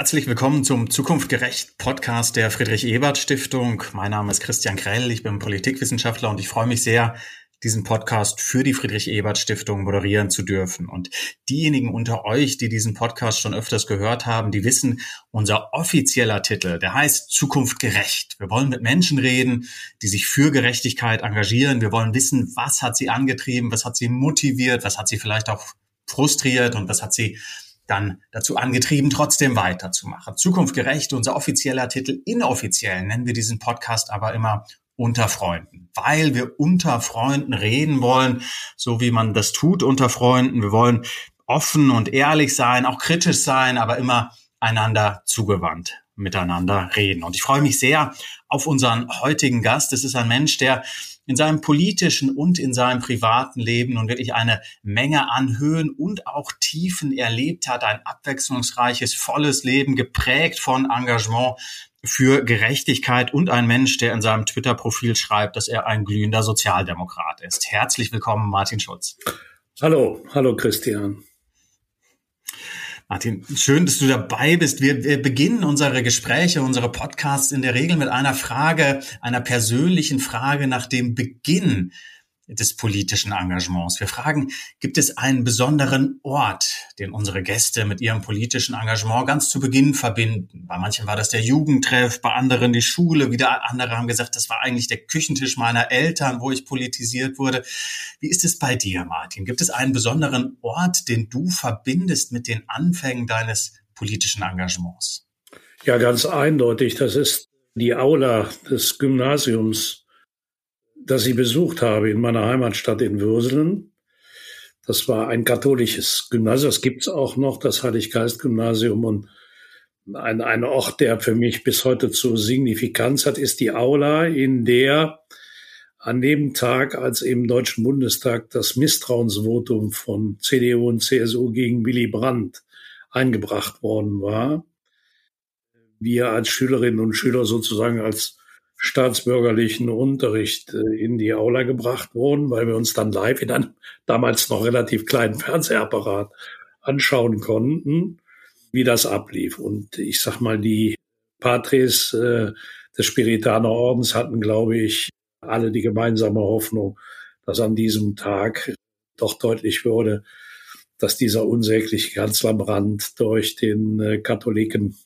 Herzlich willkommen zum Zukunftgerecht Podcast der Friedrich Ebert Stiftung. Mein Name ist Christian Grell, ich bin Politikwissenschaftler und ich freue mich sehr, diesen Podcast für die Friedrich Ebert Stiftung moderieren zu dürfen. Und diejenigen unter euch, die diesen Podcast schon öfters gehört haben, die wissen, unser offizieller Titel, der heißt Zukunft gerecht. Wir wollen mit Menschen reden, die sich für Gerechtigkeit engagieren. Wir wollen wissen, was hat sie angetrieben, was hat sie motiviert, was hat sie vielleicht auch frustriert und was hat sie dann dazu angetrieben, trotzdem weiterzumachen. Zukunft gerecht, unser offizieller Titel. Inoffiziell nennen wir diesen Podcast aber immer unter Freunden, weil wir unter Freunden reden wollen, so wie man das tut unter Freunden. Wir wollen offen und ehrlich sein, auch kritisch sein, aber immer einander zugewandt miteinander reden. Und ich freue mich sehr auf unseren heutigen Gast. Es ist ein Mensch, der in seinem politischen und in seinem privaten Leben nun wirklich eine Menge an Höhen und auch Tiefen erlebt hat. Ein abwechslungsreiches, volles Leben, geprägt von Engagement für Gerechtigkeit und ein Mensch, der in seinem Twitter-Profil schreibt, dass er ein glühender Sozialdemokrat ist. Herzlich willkommen, Martin Schulz. Hallo, hallo Christian. Martin, schön, dass du dabei bist. Wir, wir beginnen unsere Gespräche, unsere Podcasts in der Regel mit einer Frage, einer persönlichen Frage nach dem Beginn des politischen Engagements. Wir fragen, gibt es einen besonderen Ort, den unsere Gäste mit ihrem politischen Engagement ganz zu Beginn verbinden? Bei manchen war das der Jugendtreff, bei anderen die Schule, wieder andere haben gesagt, das war eigentlich der Küchentisch meiner Eltern, wo ich politisiert wurde. Wie ist es bei dir, Martin? Gibt es einen besonderen Ort, den du verbindest mit den Anfängen deines politischen Engagements? Ja, ganz eindeutig. Das ist die Aula des Gymnasiums das ich besucht habe in meiner Heimatstadt in Würselen. Das war ein katholisches Gymnasium, das gibt's auch noch, das Heiliggeist-Gymnasium. Und ein, ein Ort, der für mich bis heute zu Signifikanz hat, ist die Aula, in der an dem Tag, als im Deutschen Bundestag das Misstrauensvotum von CDU und CSU gegen Willy Brandt eingebracht worden war, wir als Schülerinnen und Schüler sozusagen als staatsbürgerlichen Unterricht äh, in die Aula gebracht wurden, weil wir uns dann live in einem damals noch relativ kleinen Fernsehapparat anschauen konnten, wie das ablief. Und ich sag mal, die Patres äh, des Spiritaner Ordens hatten, glaube ich, alle die gemeinsame Hoffnung, dass an diesem Tag doch deutlich würde, dass dieser unsägliche Kanzler Brandt durch den äh, Katholiken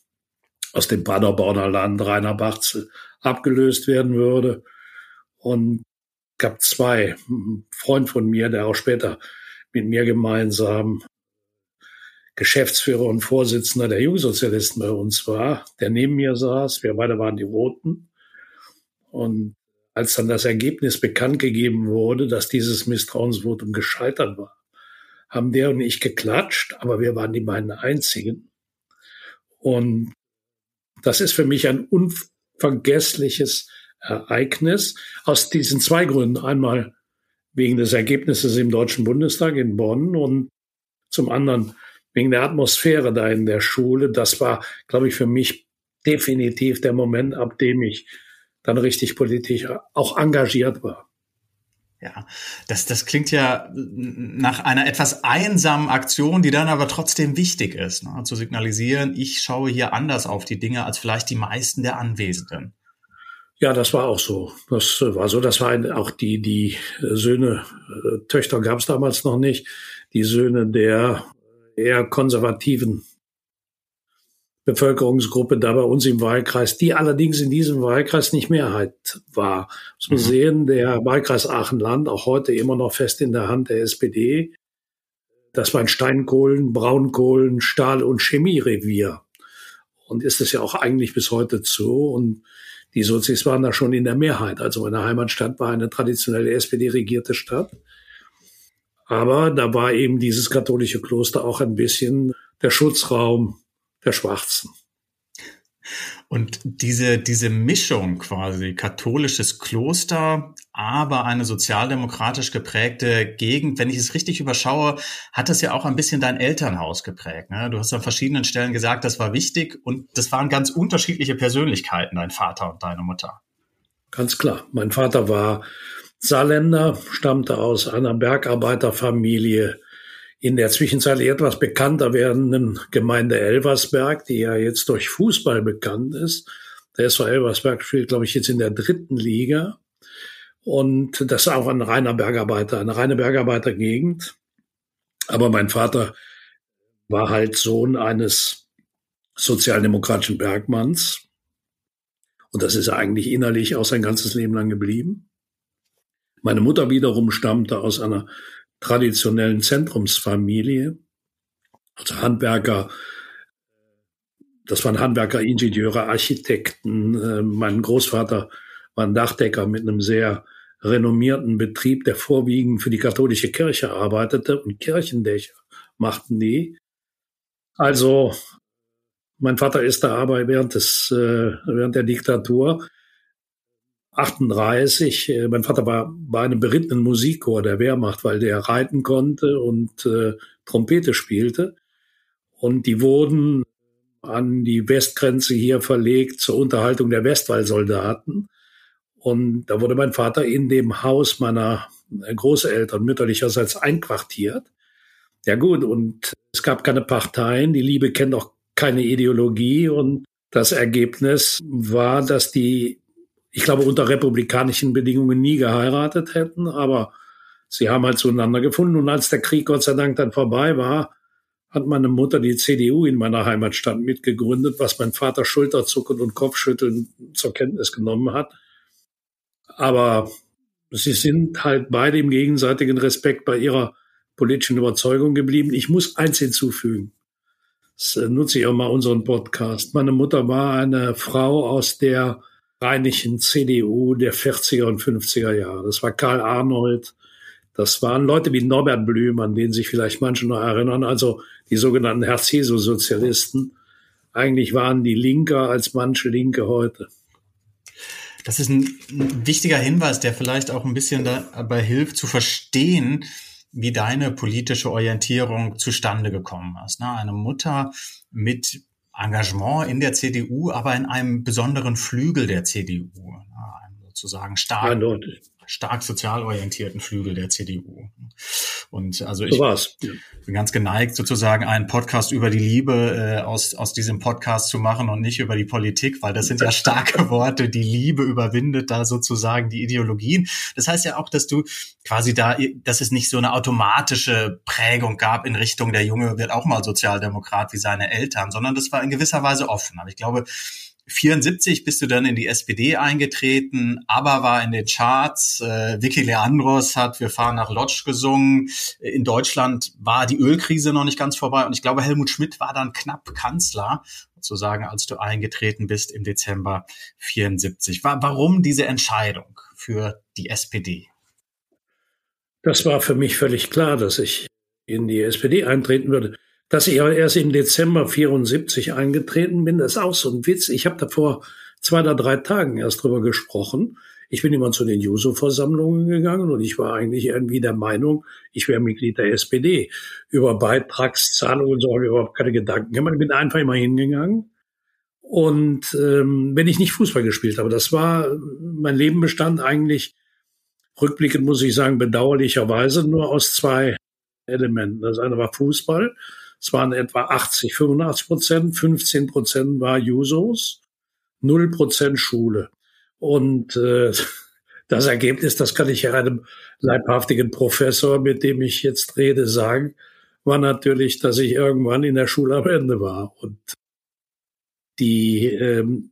aus dem Paderborner Land, Rainer Barzel, abgelöst werden würde. Und gab zwei. Ein Freund von mir, der auch später mit mir gemeinsam Geschäftsführer und Vorsitzender der Jungsozialisten bei uns war, der neben mir saß. Wir beide waren die Roten. Und als dann das Ergebnis bekannt gegeben wurde, dass dieses Misstrauensvotum gescheitert war, haben der und ich geklatscht, aber wir waren die beiden einzigen. Und das ist für mich ein unvergessliches Ereignis aus diesen zwei Gründen. Einmal wegen des Ergebnisses im Deutschen Bundestag in Bonn und zum anderen wegen der Atmosphäre da in der Schule. Das war, glaube ich, für mich definitiv der Moment, ab dem ich dann richtig politisch auch engagiert war. Ja, das, das klingt ja nach einer etwas einsamen Aktion, die dann aber trotzdem wichtig ist, ne? zu signalisieren, ich schaue hier anders auf die Dinge als vielleicht die meisten der Anwesenden. Ja, das war auch so. Das war so. Das waren auch die, die Söhne, äh, Töchter gab es damals noch nicht, die Söhne der eher konservativen Bevölkerungsgruppe da bei uns im Wahlkreis, die allerdings in diesem Wahlkreis nicht Mehrheit war. Muss man mhm. sehen, der Wahlkreis Aachen-Land, auch heute immer noch fest in der Hand der SPD. Das war ein Steinkohlen, Braunkohlen, Stahl- und Chemierevier. Und ist es ja auch eigentlich bis heute so. Und die Sozis waren da schon in der Mehrheit. Also meine Heimatstadt war eine traditionelle SPD-regierte Stadt. Aber da war eben dieses katholische Kloster auch ein bisschen der Schutzraum der Schwarzen. Und diese, diese Mischung quasi katholisches Kloster, aber eine sozialdemokratisch geprägte Gegend, wenn ich es richtig überschaue, hat das ja auch ein bisschen dein Elternhaus geprägt. Ne? Du hast an verschiedenen Stellen gesagt, das war wichtig und das waren ganz unterschiedliche Persönlichkeiten, dein Vater und deine Mutter. Ganz klar. Mein Vater war Saarländer, stammte aus einer Bergarbeiterfamilie in der Zwischenzeit etwas bekannter werdenden Gemeinde Elversberg, die ja jetzt durch Fußball bekannt ist. Der SV Elversberg spielt, glaube ich, jetzt in der dritten Liga. Und das ist auch ein reiner Bergarbeiter, eine reine Bergarbeitergegend. Aber mein Vater war halt Sohn eines sozialdemokratischen Bergmanns. Und das ist eigentlich innerlich auch sein ganzes Leben lang geblieben. Meine Mutter wiederum stammte aus einer traditionellen Zentrumsfamilie, also Handwerker, das waren Handwerker, Ingenieure, Architekten. Äh, mein Großvater war ein Dachdecker mit einem sehr renommierten Betrieb, der vorwiegend für die katholische Kirche arbeitete und Kirchendächer machten die. Also mein Vater ist da aber während des äh, während der Diktatur 38. Äh, mein Vater war bei einem berittenen Musikchor der Wehrmacht, weil der reiten konnte und äh, Trompete spielte. Und die wurden an die Westgrenze hier verlegt zur Unterhaltung der Westwallsoldaten. Und da wurde mein Vater in dem Haus meiner Großeltern mütterlicherseits einquartiert. Ja gut, und es gab keine Parteien, die Liebe kennt auch keine Ideologie und das Ergebnis war, dass die ich glaube, unter republikanischen Bedingungen nie geheiratet hätten, aber sie haben halt zueinander gefunden. Und als der Krieg Gott sei Dank dann vorbei war, hat meine Mutter die CDU in meiner Heimatstadt mitgegründet, was mein Vater Schulterzucken und Kopfschütteln zur Kenntnis genommen hat. Aber sie sind halt beide im gegenseitigen Respekt bei ihrer politischen Überzeugung geblieben. Ich muss eins hinzufügen. Das nutze ich auch mal unseren Podcast. Meine Mutter war eine Frau aus der rheinischen CDU der 40er und 50er Jahre. Das war Karl Arnold. Das waren Leute wie Norbert Blüm, an den sich vielleicht manche noch erinnern, also die sogenannten Herz-Jesu-Sozialisten. Eigentlich waren die linker als manche Linke heute. Das ist ein wichtiger Hinweis, der vielleicht auch ein bisschen dabei hilft zu verstehen, wie deine politische Orientierung zustande gekommen ist. Eine Mutter mit Engagement in der CDU, aber in einem besonderen Flügel der CDU, sozusagen stark, Eindeutig stark sozial orientierten Flügel der CDU. Und also ich so bin ganz geneigt, sozusagen einen Podcast über die Liebe äh, aus, aus diesem Podcast zu machen und nicht über die Politik, weil das sind ja starke Worte. Die Liebe überwindet da sozusagen die Ideologien. Das heißt ja auch, dass du quasi da, dass es nicht so eine automatische Prägung gab in Richtung, der Junge wird auch mal Sozialdemokrat wie seine Eltern, sondern das war in gewisser Weise offen. Aber ich glaube, 74 bist du dann in die SPD eingetreten, aber war in den Charts. Äh, Vicky Leandros hat Wir fahren nach Lodz gesungen. In Deutschland war die Ölkrise noch nicht ganz vorbei und ich glaube, Helmut Schmidt war dann knapp Kanzler, sozusagen, als du eingetreten bist im Dezember 74. Warum diese Entscheidung für die SPD? Das war für mich völlig klar, dass ich in die SPD eintreten würde. Dass ich erst im Dezember 74 eingetreten bin, ist auch so ein Witz. Ich habe da vor zwei oder drei Tagen erst drüber gesprochen. Ich bin immer zu den Juso-Versammlungen gegangen und ich war eigentlich irgendwie der Meinung, ich wäre Mitglied der SPD. Über Beitragszahlungen so habe ich überhaupt keine Gedanken gemacht. Ich bin einfach immer hingegangen. Und ähm, wenn ich nicht Fußball gespielt habe, das war, mein Leben bestand eigentlich, rückblickend muss ich sagen, bedauerlicherweise nur aus zwei Elementen. Das eine war Fußball es waren etwa 80, 85 Prozent, 15 Prozent war Jusos, 0 Prozent Schule. Und äh, das Ergebnis, das kann ich ja einem leibhaftigen Professor, mit dem ich jetzt rede, sagen, war natürlich, dass ich irgendwann in der Schule am Ende war. Und die, ähm,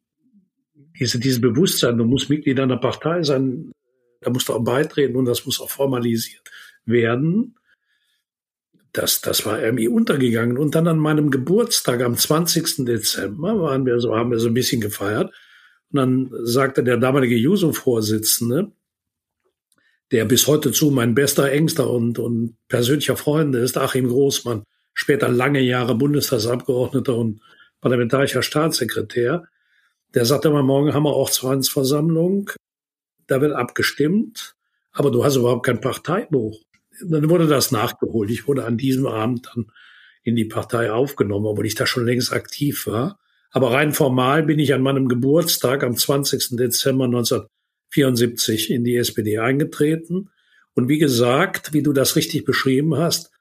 diese, dieses Bewusstsein, du musst Mitglied einer Partei sein, da musst du auch beitreten und das muss auch formalisiert werden das, das war irgendwie untergegangen. Und dann an meinem Geburtstag am 20. Dezember waren wir so, haben wir so ein bisschen gefeiert. Und dann sagte der damalige Juso-Vorsitzende, der bis heute zu mein bester, engster und, und persönlicher Freund ist, Achim Großmann, später lange Jahre Bundestagsabgeordneter und parlamentarischer Staatssekretär, der sagte immer, morgen haben wir auch Zwangsversammlung, da wird abgestimmt, aber du hast überhaupt kein Parteibuch dann wurde das nachgeholt. Ich wurde an diesem Abend dann in die Partei aufgenommen, obwohl ich da schon längst aktiv war. Aber rein formal bin ich an meinem Geburtstag am 20. Dezember 1974 in die SPD eingetreten. Und wie gesagt, wie du das richtig beschrieben hast,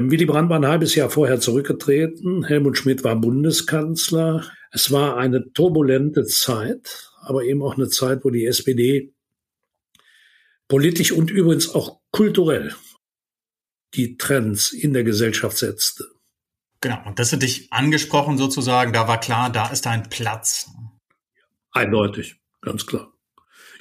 Willy Brandt war ein halbes Jahr vorher zurückgetreten. Helmut Schmidt war Bundeskanzler. Es war eine turbulente Zeit, aber eben auch eine Zeit, wo die SPD politisch und übrigens auch kulturell die Trends in der Gesellschaft setzte. Genau, und das hat dich angesprochen sozusagen, da war klar, da ist ein Platz. Eindeutig, ganz klar.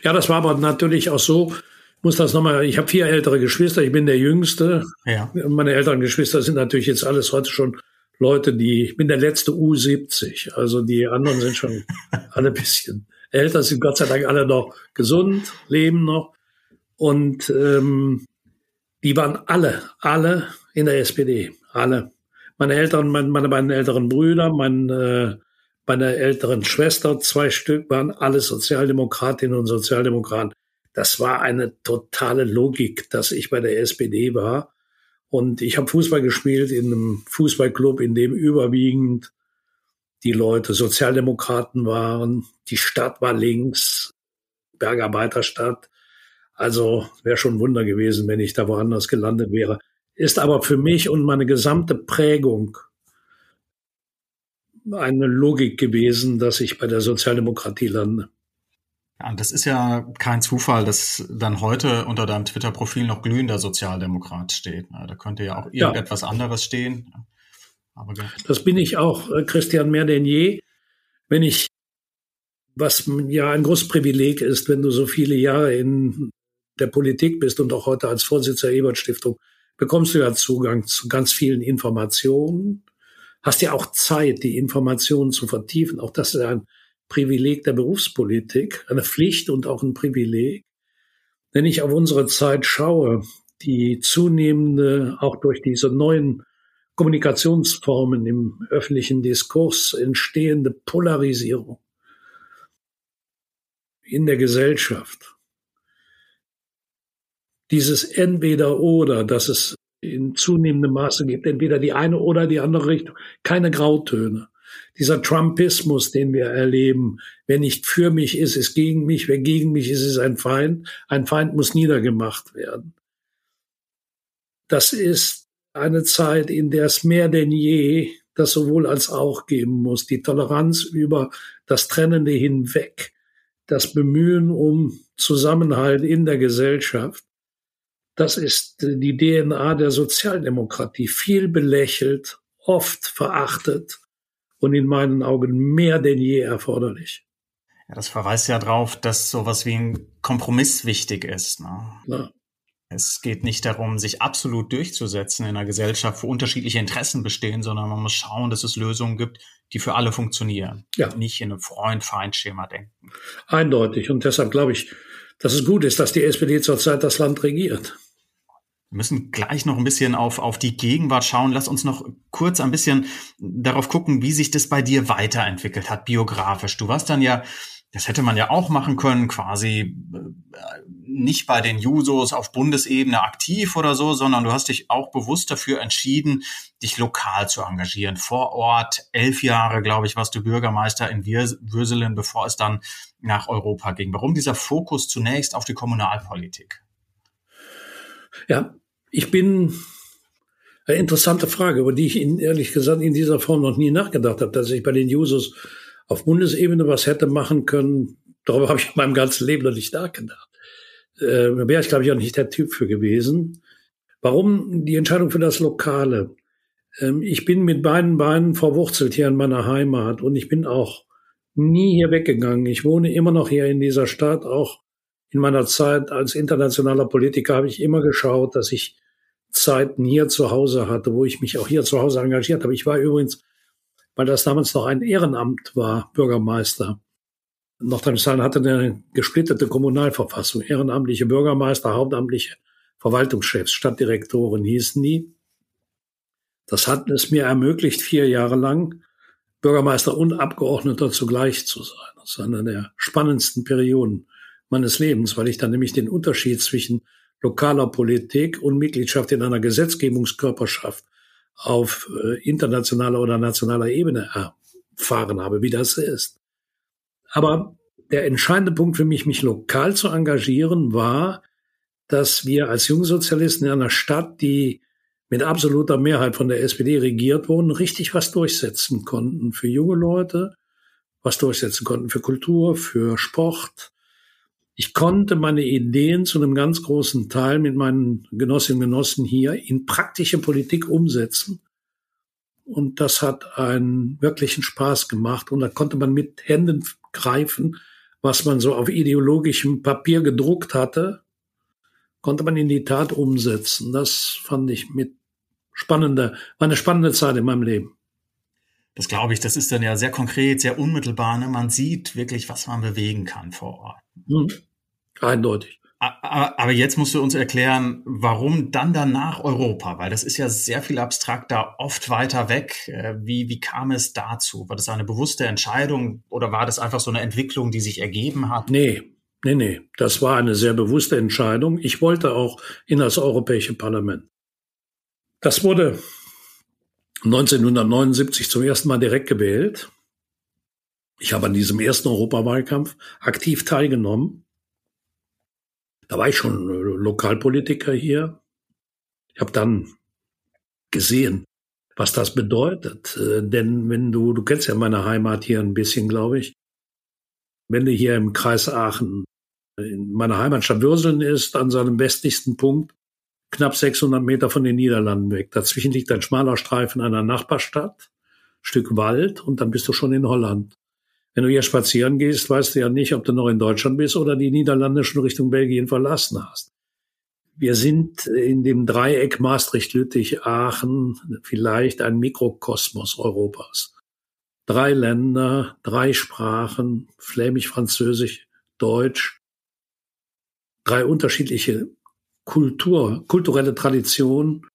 Ja, das war aber natürlich auch so, muss das nochmal, ich habe vier ältere Geschwister, ich bin der Jüngste. Ja. Meine älteren Geschwister sind natürlich jetzt alles heute schon Leute, die, ich bin der letzte U70, also die anderen sind schon alle ein bisschen älter, sind Gott sei Dank alle noch gesund, leben noch. Und ähm, die waren alle, alle in der SPD, alle. Meine Eltern, meine, meine beiden älteren Brüder, mein, äh, meine älteren Schwester, zwei Stück, waren alle Sozialdemokratinnen und Sozialdemokraten. Das war eine totale Logik, dass ich bei der SPD war. Und ich habe Fußball gespielt in einem Fußballclub, in dem überwiegend die Leute Sozialdemokraten waren. Die Stadt war links, Bergarbeiterstadt. Also wäre schon ein Wunder gewesen, wenn ich da woanders gelandet wäre. Ist aber für mich und meine gesamte Prägung eine Logik gewesen, dass ich bei der Sozialdemokratie lande. Ja, und das ist ja kein Zufall, dass dann heute unter deinem Twitter-Profil noch glühender Sozialdemokrat steht. Da könnte ja auch irgendetwas ja. anderes stehen. Aber das bin ich auch, äh, Christian, mehr denn je. Wenn ich, was ja ein großes Privileg ist, wenn du so viele Jahre in der Politik bist und auch heute als Vorsitzender der Ebert Stiftung, bekommst du ja Zugang zu ganz vielen Informationen, hast ja auch Zeit, die Informationen zu vertiefen. Auch das ist ein Privileg der Berufspolitik, eine Pflicht und auch ein Privileg. Wenn ich auf unsere Zeit schaue, die zunehmende, auch durch diese neuen Kommunikationsformen im öffentlichen Diskurs entstehende Polarisierung in der Gesellschaft, dieses entweder oder, dass es in zunehmendem Maße gibt, entweder die eine oder die andere Richtung, keine Grautöne. Dieser Trumpismus, den wir erleben, wer nicht für mich ist, ist gegen mich, wer gegen mich ist, ist ein Feind, ein Feind muss niedergemacht werden. Das ist eine Zeit, in der es mehr denn je das sowohl als auch geben muss. Die Toleranz über das Trennende hinweg, das Bemühen um Zusammenhalt in der Gesellschaft das ist die DNA der Sozialdemokratie. Viel belächelt, oft verachtet und in meinen Augen mehr denn je erforderlich. Ja, das verweist ja darauf, dass sowas wie ein Kompromiss wichtig ist. Ne? Ja. Es geht nicht darum, sich absolut durchzusetzen in einer Gesellschaft, wo unterschiedliche Interessen bestehen, sondern man muss schauen, dass es Lösungen gibt, die für alle funktionieren. Ja. Nicht in einem Freund-Feind-Schema denken. Eindeutig. Und deshalb glaube ich, dass es gut ist, dass die SPD zurzeit das Land regiert. Wir müssen gleich noch ein bisschen auf, auf die Gegenwart schauen. Lass uns noch kurz ein bisschen darauf gucken, wie sich das bei dir weiterentwickelt hat, biografisch. Du warst dann ja, das hätte man ja auch machen können, quasi äh, nicht bei den Jusos auf Bundesebene aktiv oder so, sondern du hast dich auch bewusst dafür entschieden, dich lokal zu engagieren. Vor Ort, elf Jahre, glaube ich, warst du Bürgermeister in Würselen, bevor es dann nach Europa ging. Warum dieser Fokus zunächst auf die Kommunalpolitik? Ja, ich bin eine interessante Frage, über die ich Ihnen ehrlich gesagt in dieser Form noch nie nachgedacht habe, dass ich bei den Users auf Bundesebene was hätte machen können. Darüber habe ich in meinem ganzen Leben noch nicht nachgedacht. Äh, wäre ich, glaube ich, auch nicht der Typ für gewesen. Warum die Entscheidung für das Lokale? Ähm, ich bin mit beiden Beinen verwurzelt hier in meiner Heimat und ich bin auch nie hier weggegangen. Ich wohne immer noch hier in dieser Stadt, auch in meiner Zeit als internationaler Politiker habe ich immer geschaut, dass ich Zeiten hier zu Hause hatte, wo ich mich auch hier zu Hause engagiert habe. Ich war übrigens, weil das damals noch ein Ehrenamt war, Bürgermeister. Nordrhein-Westfalen hatte eine gesplittete Kommunalverfassung. Ehrenamtliche Bürgermeister, hauptamtliche Verwaltungschefs, Stadtdirektoren hießen die. Das hat es mir ermöglicht, vier Jahre lang Bürgermeister und Abgeordneter zugleich zu sein. Das ist eine der spannendsten Perioden meines Lebens, weil ich dann nämlich den Unterschied zwischen lokaler Politik und Mitgliedschaft in einer Gesetzgebungskörperschaft auf äh, internationaler oder nationaler Ebene erfahren habe, wie das ist. Aber der entscheidende Punkt für mich, mich lokal zu engagieren, war, dass wir als Jungsozialisten in einer Stadt, die mit absoluter Mehrheit von der SPD regiert wurden, richtig was durchsetzen konnten für junge Leute, was durchsetzen konnten für Kultur, für Sport. Ich konnte meine Ideen zu einem ganz großen Teil mit meinen Genossinnen und Genossen hier in praktische Politik umsetzen. Und das hat einen wirklichen Spaß gemacht. Und da konnte man mit Händen greifen, was man so auf ideologischem Papier gedruckt hatte, konnte man in die Tat umsetzen. Das fand ich mit spannender, war eine spannende Zeit in meinem Leben. Das glaube ich, das ist dann ja sehr konkret, sehr unmittelbar. Ne? Man sieht wirklich, was man bewegen kann vor Ort. Mhm. Eindeutig. Aber jetzt musst du uns erklären, warum dann danach Europa? Weil das ist ja sehr viel abstrakter, oft weiter weg. Äh, wie, wie kam es dazu? War das eine bewusste Entscheidung oder war das einfach so eine Entwicklung, die sich ergeben hat? Nee, nee, nee. Das war eine sehr bewusste Entscheidung. Ich wollte auch in das Europäische Parlament. Das wurde 1979 zum ersten Mal direkt gewählt. Ich habe an diesem ersten Europawahlkampf aktiv teilgenommen. Da war ich schon Lokalpolitiker hier. Ich habe dann gesehen, was das bedeutet. Äh, denn wenn du, du kennst ja meine Heimat hier ein bisschen, glaube ich. Wenn du hier im Kreis Aachen in meiner Heimatstadt Würseln ist, an seinem westlichsten Punkt, knapp 600 Meter von den Niederlanden weg. Dazwischen liegt ein schmaler Streifen einer Nachbarstadt, Stück Wald und dann bist du schon in Holland. Wenn du hier spazieren gehst, weißt du ja nicht, ob du noch in Deutschland bist oder die Niederlande schon Richtung Belgien verlassen hast. Wir sind in dem Dreieck Maastricht, Lüttich, Aachen vielleicht ein Mikrokosmos Europas. Drei Länder, drei Sprachen, Flämisch, Französisch, Deutsch, drei unterschiedliche Kultur, kulturelle Tradition.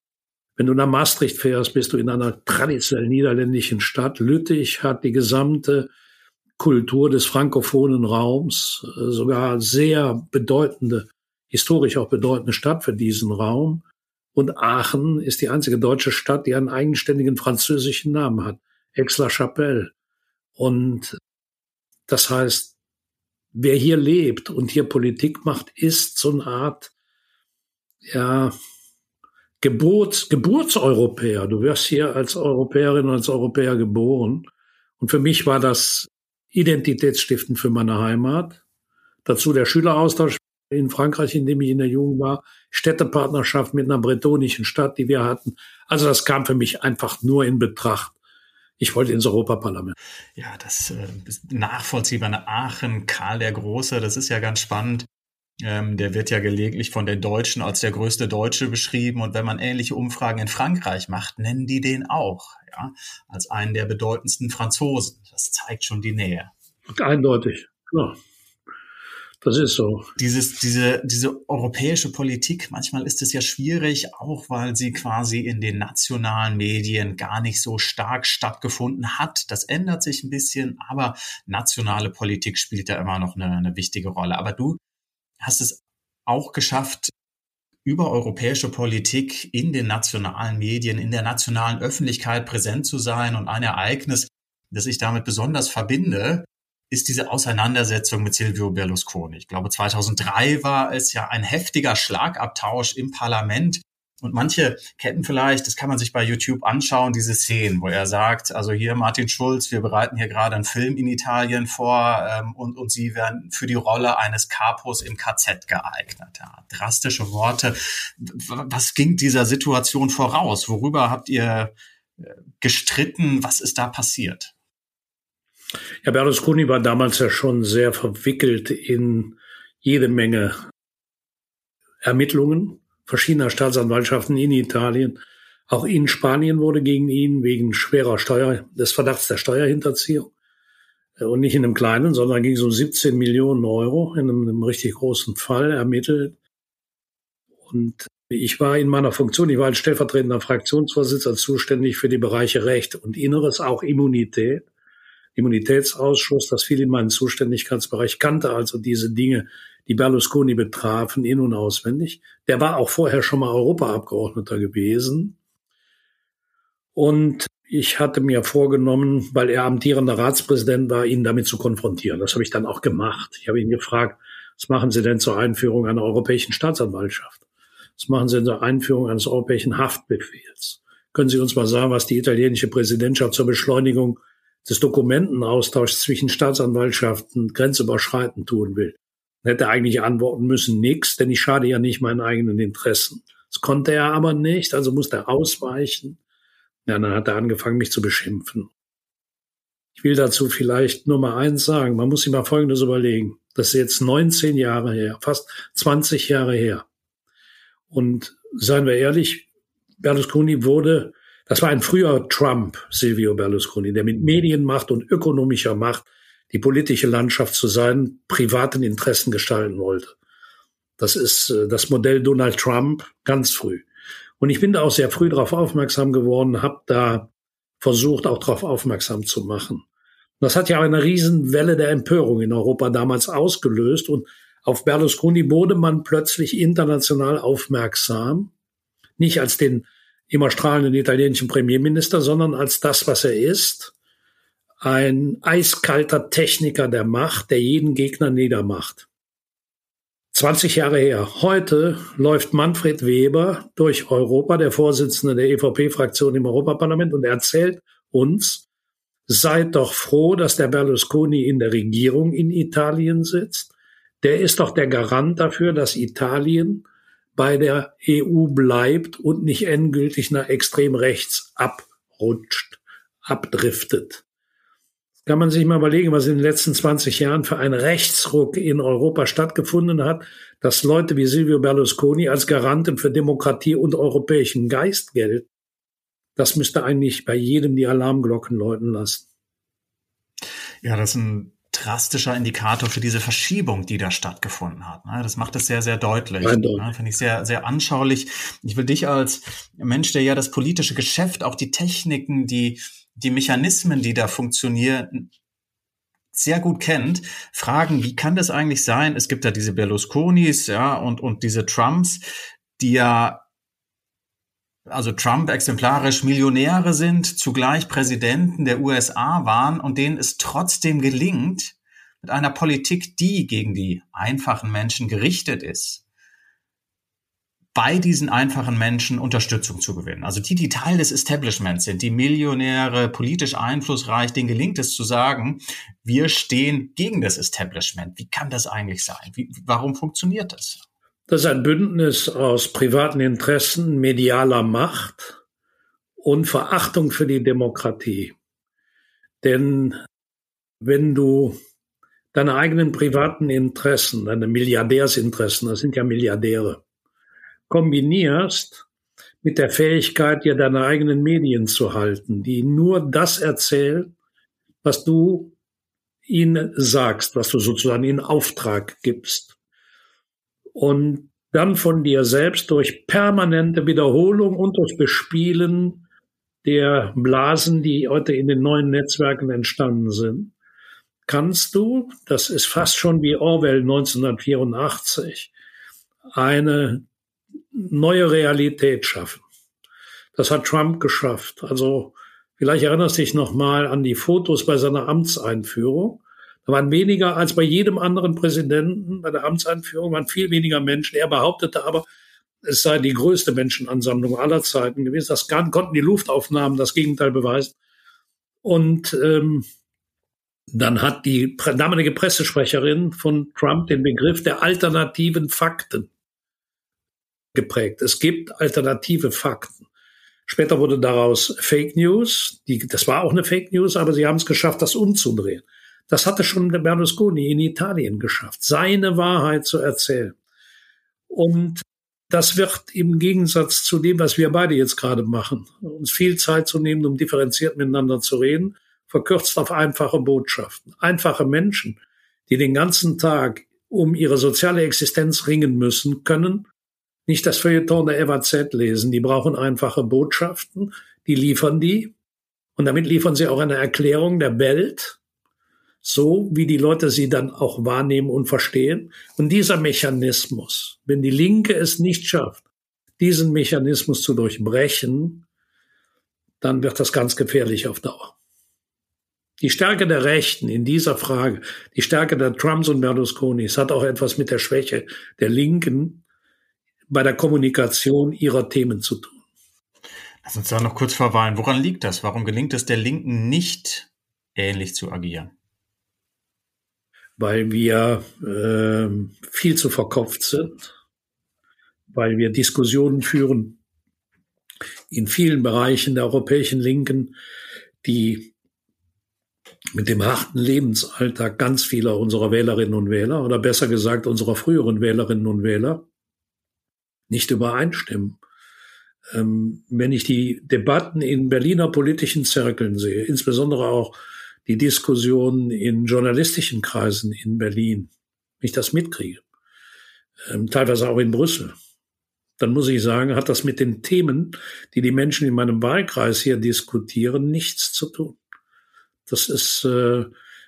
Wenn du nach Maastricht fährst, bist du in einer traditionell niederländischen Stadt. Lüttich hat die gesamte Kultur des frankophonen Raums, äh, sogar sehr bedeutende, historisch auch bedeutende Stadt für diesen Raum. Und Aachen ist die einzige deutsche Stadt, die einen eigenständigen französischen Namen hat, Aix-la-Chapelle. Und das heißt, wer hier lebt und hier Politik macht, ist so eine Art ja, Geburts, Geburtseuropäer. Du wirst hier als Europäerin und als Europäer geboren. Und für mich war das identitätsstiftend für meine Heimat. Dazu der Schüleraustausch in Frankreich, in dem ich in der Jugend war, Städtepartnerschaft mit einer bretonischen Stadt, die wir hatten. Also das kam für mich einfach nur in Betracht. Ich wollte ins Europaparlament. Ja, das äh, ist nachvollziehbar. Aachen, Karl der Große, das ist ja ganz spannend. Ähm, der wird ja gelegentlich von den Deutschen als der größte Deutsche beschrieben. Und wenn man ähnliche Umfragen in Frankreich macht, nennen die den auch, ja, als einen der bedeutendsten Franzosen. Das zeigt schon die Nähe. Eindeutig, klar. Das ist so. Dieses, diese, diese europäische Politik, manchmal ist es ja schwierig, auch weil sie quasi in den nationalen Medien gar nicht so stark stattgefunden hat. Das ändert sich ein bisschen, aber nationale Politik spielt da immer noch eine, eine wichtige Rolle. Aber du hast es auch geschafft, über europäische Politik in den nationalen Medien, in der nationalen Öffentlichkeit präsent zu sein. Und ein Ereignis, das ich damit besonders verbinde, ist diese Auseinandersetzung mit Silvio Berlusconi. Ich glaube, 2003 war es ja ein heftiger Schlagabtausch im Parlament und manche kennen vielleicht, das kann man sich bei YouTube anschauen, diese Szenen, wo er sagt, also hier Martin Schulz, wir bereiten hier gerade einen Film in Italien vor ähm, und, und Sie werden für die Rolle eines Capos im KZ geeignet. Ja, drastische Worte. Was ging dieser Situation voraus? Worüber habt ihr äh, gestritten? Was ist da passiert? Ja, Berlusconi war damals ja schon sehr verwickelt in jede Menge Ermittlungen verschiedener Staatsanwaltschaften in Italien. Auch in Spanien wurde gegen ihn wegen schwerer Steuer, des Verdachts der Steuerhinterziehung äh, und nicht in einem kleinen, sondern ging es um 17 Millionen Euro in einem, einem richtig großen Fall ermittelt. Und ich war in meiner Funktion, ich war als stellvertretender Fraktionsvorsitzender zuständig für die Bereiche Recht und Inneres, auch Immunität. Immunitätsausschuss, das fiel in meinen Zuständigkeitsbereich, kannte also diese Dinge die Berlusconi betrafen, in- und auswendig. Der war auch vorher schon mal Europaabgeordneter gewesen. Und ich hatte mir vorgenommen, weil er amtierender Ratspräsident war, ihn damit zu konfrontieren. Das habe ich dann auch gemacht. Ich habe ihn gefragt, was machen Sie denn zur Einführung einer europäischen Staatsanwaltschaft? Das machen sie der Einführung eines europäischen Haftbefehls. Können Sie uns mal sagen, was die italienische Präsidentschaft zur Beschleunigung des Dokumentenaustauschs zwischen Staatsanwaltschaften grenzüberschreitend tun will? Hätte eigentlich antworten müssen, nichts, denn ich schade ja nicht meinen eigenen Interessen. Das konnte er aber nicht, also musste er ausweichen. Ja, dann hat er angefangen, mich zu beschimpfen. Ich will dazu vielleicht nur mal eins sagen. Man muss sich mal Folgendes überlegen. Das ist jetzt 19 Jahre her, fast 20 Jahre her. Und seien wir ehrlich, Berlusconi wurde, das war ein früher Trump, Silvio Berlusconi, der mit Medienmacht und ökonomischer Macht die politische Landschaft zu seinen privaten Interessen gestalten wollte. Das ist äh, das Modell Donald Trump ganz früh. Und ich bin da auch sehr früh darauf aufmerksam geworden, habe da versucht, auch darauf aufmerksam zu machen. Das hat ja eine Riesenwelle der Empörung in Europa damals ausgelöst und auf Berlusconi wurde man plötzlich international aufmerksam, nicht als den immer strahlenden italienischen Premierminister, sondern als das, was er ist, ein eiskalter Techniker der Macht, der jeden Gegner niedermacht. 20 Jahre her. Heute läuft Manfred Weber durch Europa, der Vorsitzende der EVP-Fraktion im Europaparlament, und erzählt uns, seid doch froh, dass der Berlusconi in der Regierung in Italien sitzt. Der ist doch der Garant dafür, dass Italien bei der EU bleibt und nicht endgültig nach extrem rechts abrutscht, abdriftet. Kann man sich mal überlegen, was in den letzten 20 Jahren für ein Rechtsruck in Europa stattgefunden hat, dass Leute wie Silvio Berlusconi als Garanten für Demokratie und europäischen Geist gelten. Das müsste eigentlich bei jedem die Alarmglocken läuten lassen. Ja, das ein drastischer Indikator für diese Verschiebung, die da stattgefunden hat. Ne? Das macht es sehr, sehr deutlich. Ne? Finde ich sehr, sehr anschaulich. Ich will dich als Mensch, der ja das politische Geschäft, auch die Techniken, die, die Mechanismen, die da funktionieren, sehr gut kennt, fragen, wie kann das eigentlich sein? Es gibt ja diese Berlusconis, ja, und, und diese Trumps, die ja also Trump exemplarisch Millionäre sind, zugleich Präsidenten der USA waren und denen es trotzdem gelingt, mit einer Politik, die gegen die einfachen Menschen gerichtet ist, bei diesen einfachen Menschen Unterstützung zu gewinnen. Also die, die Teil des Establishments sind, die Millionäre, politisch einflussreich, denen gelingt es zu sagen, wir stehen gegen das Establishment. Wie kann das eigentlich sein? Wie, warum funktioniert das? Das ist ein Bündnis aus privaten Interessen, medialer Macht und Verachtung für die Demokratie. Denn wenn du deine eigenen privaten Interessen, deine Milliardärsinteressen, das sind ja Milliardäre, kombinierst mit der Fähigkeit, dir deine eigenen Medien zu halten, die nur das erzählen, was du ihnen sagst, was du sozusagen in Auftrag gibst und dann von dir selbst durch permanente Wiederholung und durch Bespielen der Blasen, die heute in den neuen Netzwerken entstanden sind, kannst du, das ist fast schon wie Orwell 1984, eine neue Realität schaffen. Das hat Trump geschafft. Also vielleicht erinnerst du dich noch mal an die Fotos bei seiner Amtseinführung. Da waren weniger als bei jedem anderen Präsidenten bei der Amtseinführung, waren viel weniger Menschen. Er behauptete aber, es sei die größte Menschenansammlung aller Zeiten gewesen. Das konnten die Luftaufnahmen das Gegenteil beweisen. Und ähm, dann hat die damalige Pressesprecherin von Trump den Begriff der alternativen Fakten geprägt. Es gibt alternative Fakten. Später wurde daraus Fake News. Die, das war auch eine Fake News, aber sie haben es geschafft, das umzudrehen. Das hatte schon der Berlusconi in Italien geschafft, seine Wahrheit zu erzählen. Und das wird im Gegensatz zu dem, was wir beide jetzt gerade machen, uns viel Zeit zu nehmen, um differenziert miteinander zu reden, verkürzt auf einfache Botschaften. Einfache Menschen, die den ganzen Tag um ihre soziale Existenz ringen müssen, können nicht das Feuilleton der FAZ lesen. Die brauchen einfache Botschaften, die liefern die. Und damit liefern sie auch eine Erklärung der Welt, so wie die Leute sie dann auch wahrnehmen und verstehen. Und dieser Mechanismus, wenn die Linke es nicht schafft, diesen Mechanismus zu durchbrechen, dann wird das ganz gefährlich auf Dauer. Die Stärke der Rechten in dieser Frage, die Stärke der Trumps und Berlusconis hat auch etwas mit der Schwäche der Linken bei der Kommunikation ihrer Themen zu tun. Lass uns da noch kurz verweilen. Woran liegt das? Warum gelingt es der Linken nicht, ähnlich zu agieren? Weil wir äh, viel zu verkopft sind, weil wir Diskussionen führen in vielen Bereichen der europäischen Linken, die mit dem harten Lebensalltag ganz vieler unserer Wählerinnen und Wähler oder besser gesagt unserer früheren Wählerinnen und Wähler nicht übereinstimmen. Ähm, wenn ich die Debatten in Berliner politischen Zirkeln sehe, insbesondere auch die Diskussionen in journalistischen Kreisen in Berlin, wenn ich das mitkriege, ähm, teilweise auch in Brüssel, dann muss ich sagen, hat das mit den Themen, die die Menschen in meinem Wahlkreis hier diskutieren, nichts zu tun. Das ist, äh,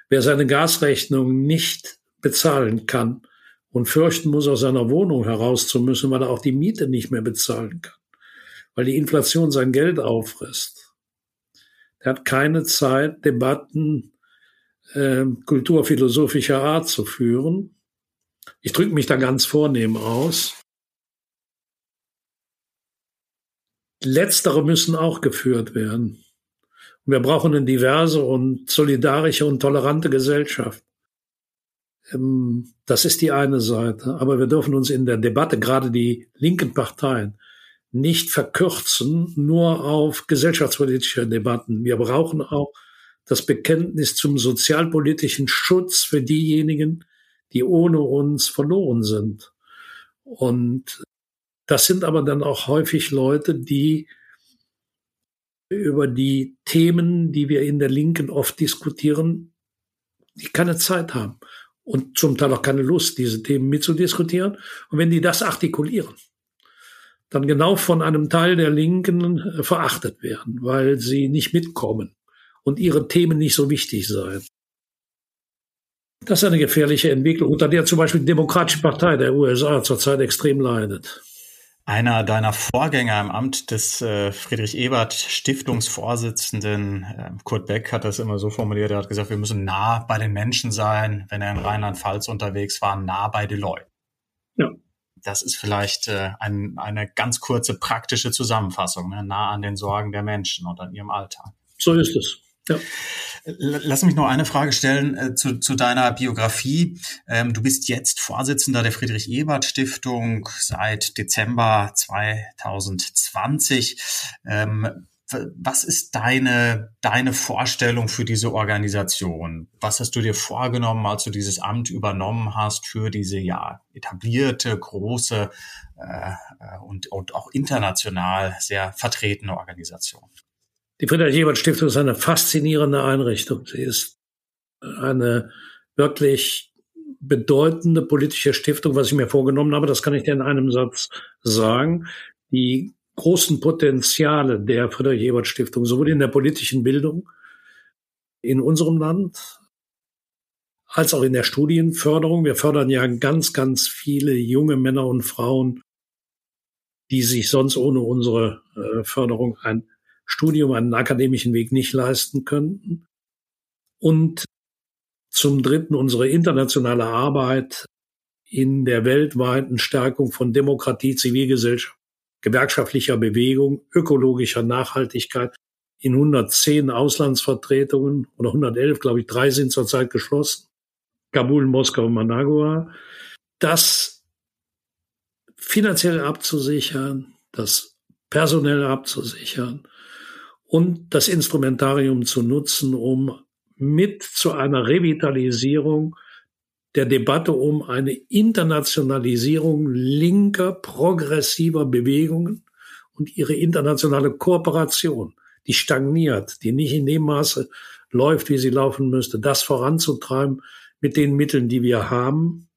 wer seine Gasrechnung nicht bezahlen kann und fürchten muss, aus seiner Wohnung heraus zu müssen, weil er auch die Miete nicht mehr bezahlen kann, weil die Inflation sein Geld auffrisst. Er hat keine Zeit, Debatten äh, kulturphilosophischer Art zu führen. Ich drücke mich da ganz vornehm aus. Letztere müssen auch geführt werden. wir brauchen eine diverse und solidarische und tolerante Gesellschaft. Ähm, das ist die eine Seite. Aber wir dürfen uns in der Debatte, gerade die linken Parteien, nicht verkürzen nur auf gesellschaftspolitische Debatten. Wir brauchen auch das Bekenntnis zum sozialpolitischen Schutz für diejenigen, die ohne uns verloren sind. Und das sind aber dann auch häufig Leute, die über die Themen, die wir in der Linken oft diskutieren, die keine Zeit haben und zum Teil auch keine Lust, diese Themen mitzudiskutieren. Und wenn die das artikulieren, dann genau von einem Teil der Linken äh, verachtet werden, weil sie nicht mitkommen und ihre Themen nicht so wichtig seien. Das ist eine gefährliche Entwicklung, unter der zum Beispiel die Demokratische Partei der USA zurzeit extrem leidet. Einer deiner Vorgänger im Amt des äh, Friedrich Ebert Stiftungsvorsitzenden, äh, Kurt Beck, hat das immer so formuliert, er hat gesagt, wir müssen nah bei den Menschen sein, wenn er in Rheinland-Pfalz unterwegs war, nah bei den Leuten. Das ist vielleicht äh, ein, eine ganz kurze praktische Zusammenfassung, ne? nah an den Sorgen der Menschen und an ihrem Alltag. So ist es. Ja. Lass mich noch eine Frage stellen äh, zu, zu deiner Biografie. Ähm, du bist jetzt Vorsitzender der Friedrich Ebert Stiftung seit Dezember 2020. Ähm, was ist deine, deine Vorstellung für diese Organisation? Was hast du dir vorgenommen, als du dieses Amt übernommen hast für diese ja etablierte, große äh, und, und auch international sehr vertretene Organisation? Die Friedrich-Ebert-Stiftung ist eine faszinierende Einrichtung. Sie ist eine wirklich bedeutende politische Stiftung, was ich mir vorgenommen habe. Das kann ich dir in einem Satz sagen. Die großen Potenziale der Friedrich-Ebert-Stiftung, sowohl in der politischen Bildung in unserem Land als auch in der Studienförderung. Wir fördern ja ganz, ganz viele junge Männer und Frauen, die sich sonst ohne unsere äh, Förderung ein Studium, einen akademischen Weg nicht leisten könnten. Und zum Dritten unsere internationale Arbeit in der weltweiten Stärkung von Demokratie, Zivilgesellschaft, gewerkschaftlicher Bewegung, ökologischer Nachhaltigkeit in 110 Auslandsvertretungen oder 111, glaube ich, drei sind zurzeit geschlossen. Kabul, Moskau und Managua. Das finanziell abzusichern, das personell abzusichern und das Instrumentarium zu nutzen, um mit zu einer Revitalisierung der Debatte um eine Internationalisierung linker, progressiver Bewegungen und ihre internationale Kooperation, die stagniert, die nicht in dem Maße läuft, wie sie laufen müsste, das voranzutreiben mit den Mitteln, die wir haben.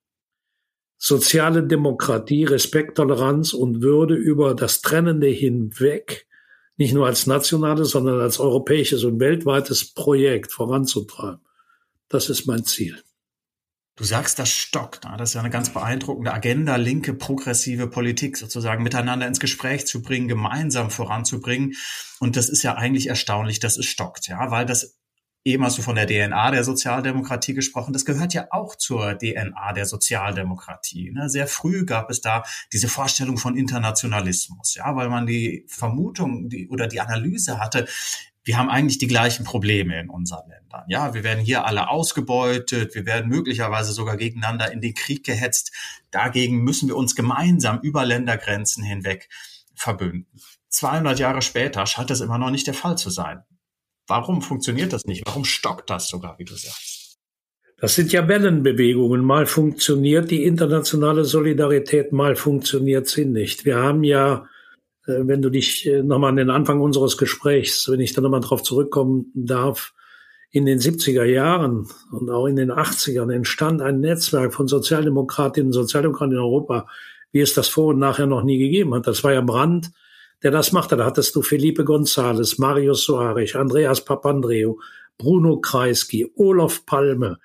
Soziale Demokratie, Respekt, Toleranz und Würde über das Trennende hinweg nicht nur als nationales, sondern als europäisches und weltweites Projekt voranzutreiben. Das ist mein Ziel. Du sagst, das stockt. Ne? Das ist ja eine ganz beeindruckende Agenda, linke, progressive Politik sozusagen miteinander ins Gespräch zu bringen, gemeinsam voranzubringen. Und das ist ja eigentlich erstaunlich, dass es stockt, ja, weil das Eben hast du von der DNA der Sozialdemokratie gesprochen. Das gehört ja auch zur DNA der Sozialdemokratie. Ne? Sehr früh gab es da diese Vorstellung von Internationalismus, ja, weil man die Vermutung oder die Analyse hatte, wir haben eigentlich die gleichen Probleme in unseren Ländern. Ja, wir werden hier alle ausgebeutet, wir werden möglicherweise sogar gegeneinander in den Krieg gehetzt. Dagegen müssen wir uns gemeinsam über Ländergrenzen hinweg verbünden. 200 Jahre später scheint das immer noch nicht der Fall zu sein. Warum funktioniert das nicht? Warum stockt das sogar, wie du sagst? Das sind ja Wellenbewegungen. Mal funktioniert die internationale Solidarität, mal funktioniert sie nicht. Wir haben ja wenn du dich äh, nochmal an den Anfang unseres Gesprächs, wenn ich da nochmal drauf zurückkommen darf, in den 70er Jahren und auch in den 80ern entstand ein Netzwerk von Sozialdemokratinnen und Sozialdemokraten in Europa, wie es das vor und nachher noch nie gegeben hat. Das war ja Brandt, der das machte. Da hattest du Felipe González, Mario Soares, Andreas Papandreou, Bruno Kreisky, Olaf Palme.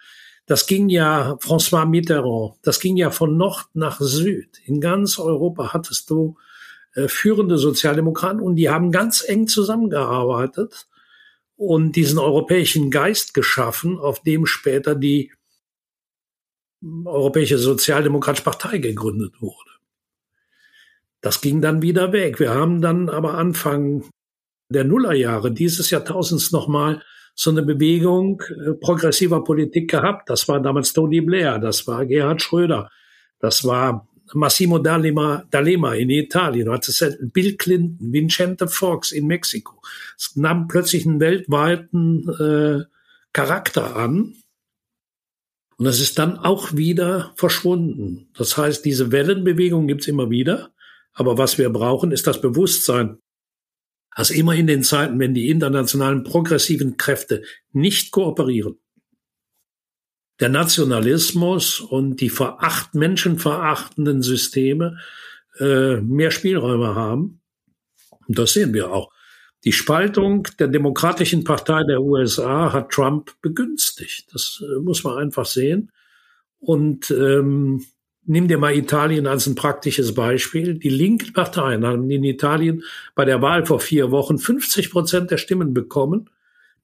Das ging ja François Mitterrand. Das ging ja von Nord nach Süd. In ganz Europa hattest du äh, führende Sozialdemokraten und die haben ganz eng zusammengearbeitet und diesen europäischen Geist geschaffen, auf dem später die Europäische Sozialdemokratische Partei gegründet wurde. Das ging dann wieder weg. Wir haben dann aber Anfang der Nullerjahre dieses Jahrtausends nochmal so eine Bewegung äh, progressiver Politik gehabt. Das war damals Tony Blair, das war Gerhard Schröder, das war Massimo D'Alema, D'Alema in Italien, du hattest Bill Clinton, Vincente Fox in Mexiko. Es nahm plötzlich einen weltweiten äh, Charakter an. Und es ist dann auch wieder verschwunden. Das heißt, diese Wellenbewegung gibt's immer wieder. Aber was wir brauchen, ist das Bewusstsein, dass immer in den Zeiten, wenn die internationalen progressiven Kräfte nicht kooperieren, der Nationalismus und die veracht, menschenverachtenden Systeme äh, mehr Spielräume haben. Und das sehen wir auch. Die Spaltung der Demokratischen Partei der USA hat Trump begünstigt. Das äh, muss man einfach sehen. Und ähm, nimm dir mal Italien als ein praktisches Beispiel. Die linken Parteien haben in Italien bei der Wahl vor vier Wochen 50 Prozent der Stimmen bekommen.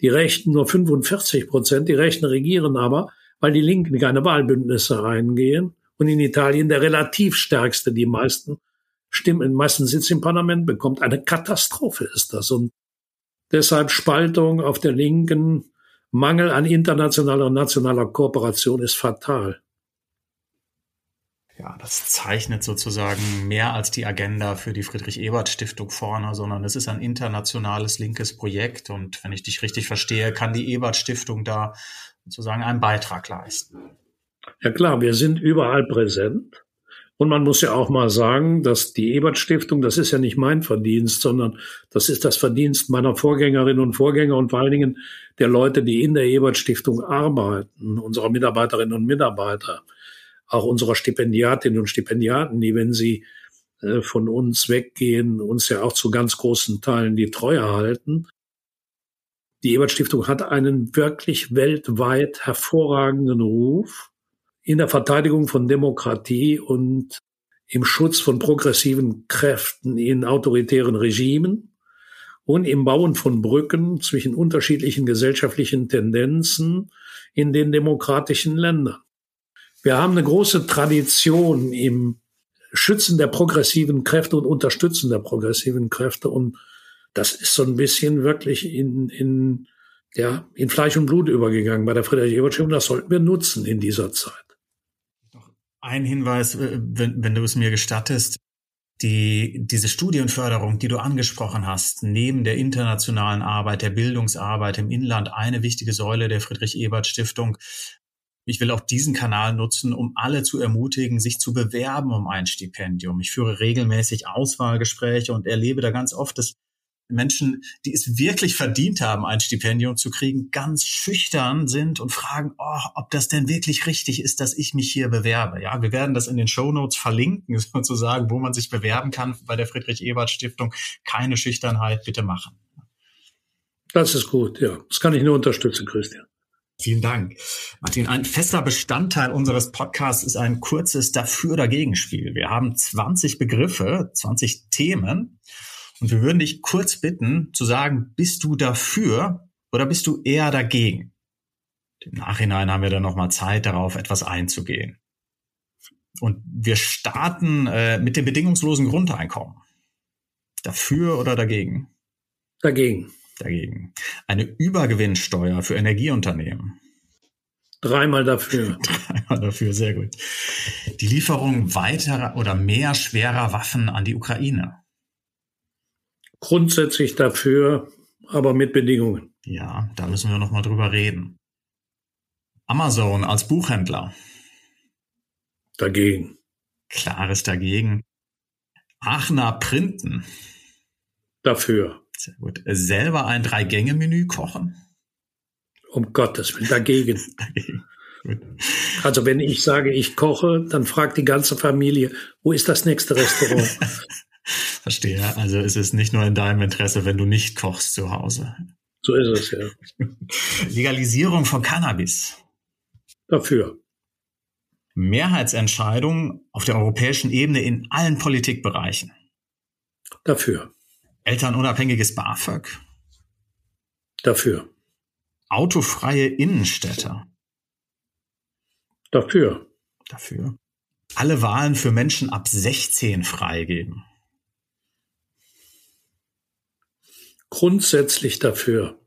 Die Rechten nur 45 Prozent. Die Rechten regieren aber weil die Linken keine Wahlbündnisse eingehen und in Italien der relativ stärkste die meisten Stimmen, den meisten Sitz im Parlament bekommt. Eine Katastrophe ist das und deshalb Spaltung auf der Linken, Mangel an internationaler und nationaler Kooperation ist fatal. Ja, das zeichnet sozusagen mehr als die Agenda für die Friedrich-Ebert-Stiftung vorne, sondern es ist ein internationales linkes Projekt. Und wenn ich dich richtig verstehe, kann die Ebert-Stiftung da sozusagen einen Beitrag leisten. Ja klar, wir sind überall präsent. Und man muss ja auch mal sagen, dass die Ebert Stiftung, das ist ja nicht mein Verdienst, sondern das ist das Verdienst meiner Vorgängerinnen und Vorgänger und vor allen Dingen der Leute, die in der Ebert Stiftung arbeiten, unserer Mitarbeiterinnen und Mitarbeiter, auch unserer Stipendiatinnen und Stipendiaten, die, wenn sie äh, von uns weggehen, uns ja auch zu ganz großen Teilen die Treue halten. Die Ebert Stiftung hat einen wirklich weltweit hervorragenden Ruf in der Verteidigung von Demokratie und im Schutz von progressiven Kräften in autoritären Regimen und im Bauen von Brücken zwischen unterschiedlichen gesellschaftlichen Tendenzen in den demokratischen Ländern. Wir haben eine große Tradition im Schützen der progressiven Kräfte und Unterstützen der progressiven Kräfte und das ist so ein bisschen wirklich in, in, ja, in Fleisch und Blut übergegangen bei der Friedrich-Ebert-Stiftung. Das sollten wir nutzen in dieser Zeit. Ein Hinweis, äh, wenn, wenn du es mir gestattest. Die, diese Studienförderung, die du angesprochen hast, neben der internationalen Arbeit, der Bildungsarbeit im Inland, eine wichtige Säule der Friedrich-Ebert-Stiftung. Ich will auch diesen Kanal nutzen, um alle zu ermutigen, sich zu bewerben um ein Stipendium. Ich führe regelmäßig Auswahlgespräche und erlebe da ganz oft, dass Menschen, die es wirklich verdient haben, ein Stipendium zu kriegen, ganz schüchtern sind und fragen, oh, ob das denn wirklich richtig ist, dass ich mich hier bewerbe. Ja, wir werden das in den Show Notes verlinken, sozusagen, wo man sich bewerben kann bei der Friedrich-Ebert-Stiftung. Keine Schüchternheit, bitte machen. Das ist gut, ja. Das kann ich nur unterstützen, Christian. Vielen Dank. Martin, ein fester Bestandteil unseres Podcasts ist ein kurzes Dafür-Dagegen-Spiel. Wir haben 20 Begriffe, 20 Themen und wir würden dich kurz bitten zu sagen, bist du dafür oder bist du eher dagegen? Im Nachhinein haben wir dann nochmal Zeit, darauf etwas einzugehen. Und wir starten äh, mit dem bedingungslosen Grundeinkommen. Dafür oder dagegen? Dagegen. Dagegen. Eine Übergewinnsteuer für Energieunternehmen. Dreimal dafür. Dreimal dafür, sehr gut. Die Lieferung weiterer oder mehr schwerer Waffen an die Ukraine. Grundsätzlich dafür, aber mit Bedingungen. Ja, da müssen wir nochmal drüber reden. Amazon als Buchhändler. Dagegen. Klares dagegen. Aachener Printen. Dafür. Sehr gut. Selber ein Drei-Gänge-Menü kochen. Um Gottes Willen, dagegen. dagegen. Also wenn ich sage, ich koche, dann fragt die ganze Familie, wo ist das nächste Restaurant? Verstehe. Also es ist nicht nur in deinem Interesse, wenn du nicht kochst zu Hause. So ist es, ja. Legalisierung von Cannabis. Dafür. Mehrheitsentscheidungen auf der europäischen Ebene in allen Politikbereichen. Dafür. Elternunabhängiges BAföG. Dafür. Autofreie Innenstädte. Dafür. Dafür. Alle Wahlen für Menschen ab 16 freigeben. Grundsätzlich dafür.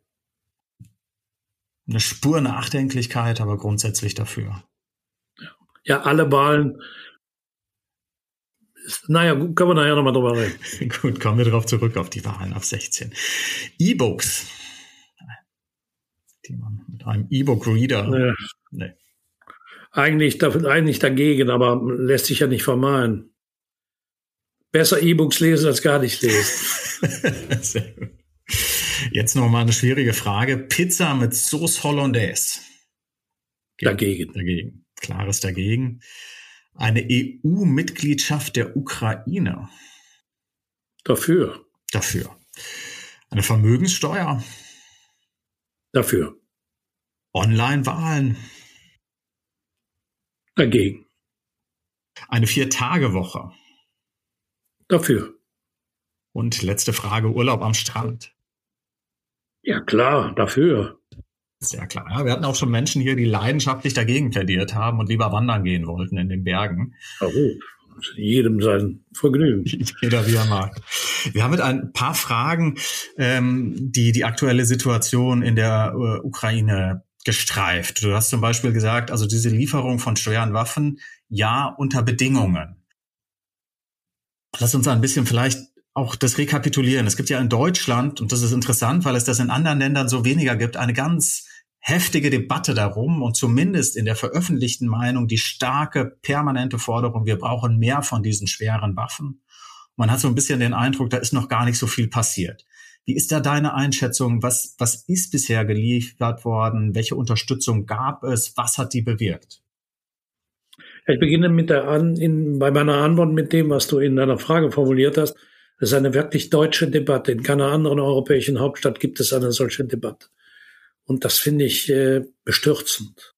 Eine Spur Nachdenklichkeit, aber grundsätzlich dafür. Ja, alle Wahlen. Naja, können wir nachher nochmal drüber reden. Gut, kommen wir darauf zurück, auf die Wahlen ab 16. E-Books. Die man mit einem E-Book-Reader. Nee. nee. Eigentlich, eigentlich dagegen, aber lässt sich ja nicht vermeiden. Besser E-Books lesen als gar nicht lesen. Sehr gut. Jetzt noch mal eine schwierige Frage. Pizza mit Sauce Hollandaise. Dagegen. Dagegen. Klares dagegen. Eine EU-Mitgliedschaft der Ukraine. Dafür. Dafür. Eine Vermögenssteuer. Dafür. Online-Wahlen. Dagegen. Eine Vier-Tage-Woche. Dafür. Und letzte Frage, Urlaub am Strand. Ja klar, dafür. Sehr klar. Ja, wir hatten auch schon Menschen hier, die leidenschaftlich dagegen plädiert haben und lieber wandern gehen wollten in den Bergen. Oh, jedem sein Vergnügen. Jeder wie er mag. Wir haben mit ein paar Fragen, ähm, die die aktuelle Situation in der äh, Ukraine gestreift. Du hast zum Beispiel gesagt, also diese Lieferung von schweren Waffen, ja, unter Bedingungen. Lass uns ein bisschen vielleicht auch das rekapitulieren. Es gibt ja in Deutschland, und das ist interessant, weil es das in anderen Ländern so weniger gibt, eine ganz heftige Debatte darum und zumindest in der veröffentlichten Meinung die starke permanente Forderung, wir brauchen mehr von diesen schweren Waffen. Man hat so ein bisschen den Eindruck, da ist noch gar nicht so viel passiert. Wie ist da deine Einschätzung? Was, was ist bisher geliefert worden? Welche Unterstützung gab es? Was hat die bewirkt? Ich beginne mit der An in, bei meiner Antwort mit dem, was du in deiner Frage formuliert hast. Das ist eine wirklich deutsche Debatte. In keiner anderen europäischen Hauptstadt gibt es eine solche Debatte. Und das finde ich äh, bestürzend,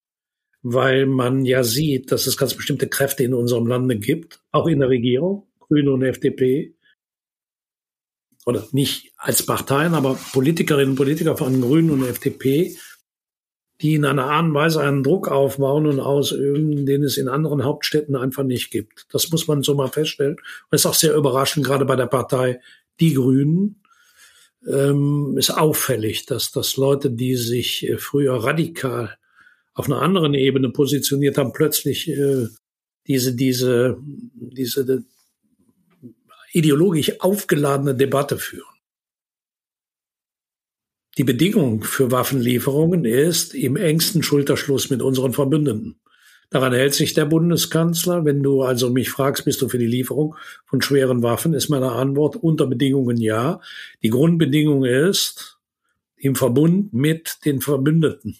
weil man ja sieht, dass es ganz bestimmte Kräfte in unserem Lande gibt, auch in der Regierung, Grüne und FDP, oder nicht als Parteien, aber Politikerinnen und Politiker von Grünen und FDP, die in einer Art und Weise einen Druck aufbauen und ausüben, den es in anderen Hauptstädten einfach nicht gibt. Das muss man so mal feststellen. Und ist auch sehr überraschend, gerade bei der Partei Die Grünen. Ähm, ist auffällig, dass das Leute, die sich äh, früher radikal auf einer anderen Ebene positioniert haben, plötzlich äh, diese, diese, diese ideologisch aufgeladene Debatte führen. Die Bedingung für Waffenlieferungen ist im engsten Schulterschluss mit unseren Verbündeten. Daran hält sich der Bundeskanzler. Wenn du also mich fragst, bist du für die Lieferung von schweren Waffen, ist meine Antwort unter Bedingungen ja. Die Grundbedingung ist im Verbund mit den Verbündeten,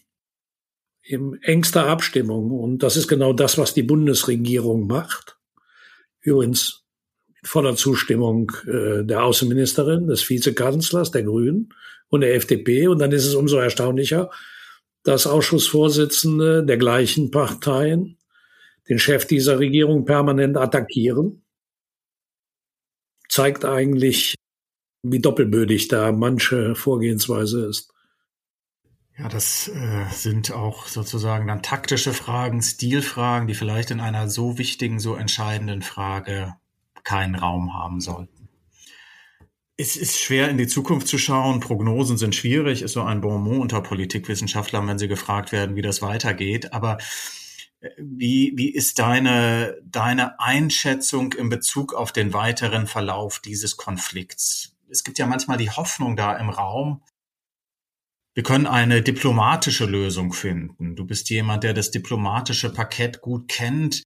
in engster Abstimmung. Und das ist genau das, was die Bundesregierung macht. Übrigens voller Zustimmung äh, der Außenministerin, des Vizekanzlers, der Grünen und der FDP. Und dann ist es umso erstaunlicher, dass Ausschussvorsitzende der gleichen Parteien den Chef dieser Regierung permanent attackieren. Zeigt eigentlich, wie doppelbödig da manche Vorgehensweise ist. Ja, das äh, sind auch sozusagen dann taktische Fragen, Stilfragen, die vielleicht in einer so wichtigen, so entscheidenden Frage keinen Raum haben sollten. Es ist schwer in die Zukunft zu schauen. Prognosen sind schwierig, ist so ein Bonmot unter Politikwissenschaftlern, wenn sie gefragt werden, wie das weitergeht. Aber äh, wie, wie ist deine, deine Einschätzung in Bezug auf den weiteren Verlauf dieses Konflikts? Es gibt ja manchmal die Hoffnung da im Raum, wir können eine diplomatische Lösung finden. Du bist jemand, der das diplomatische Parkett gut kennt.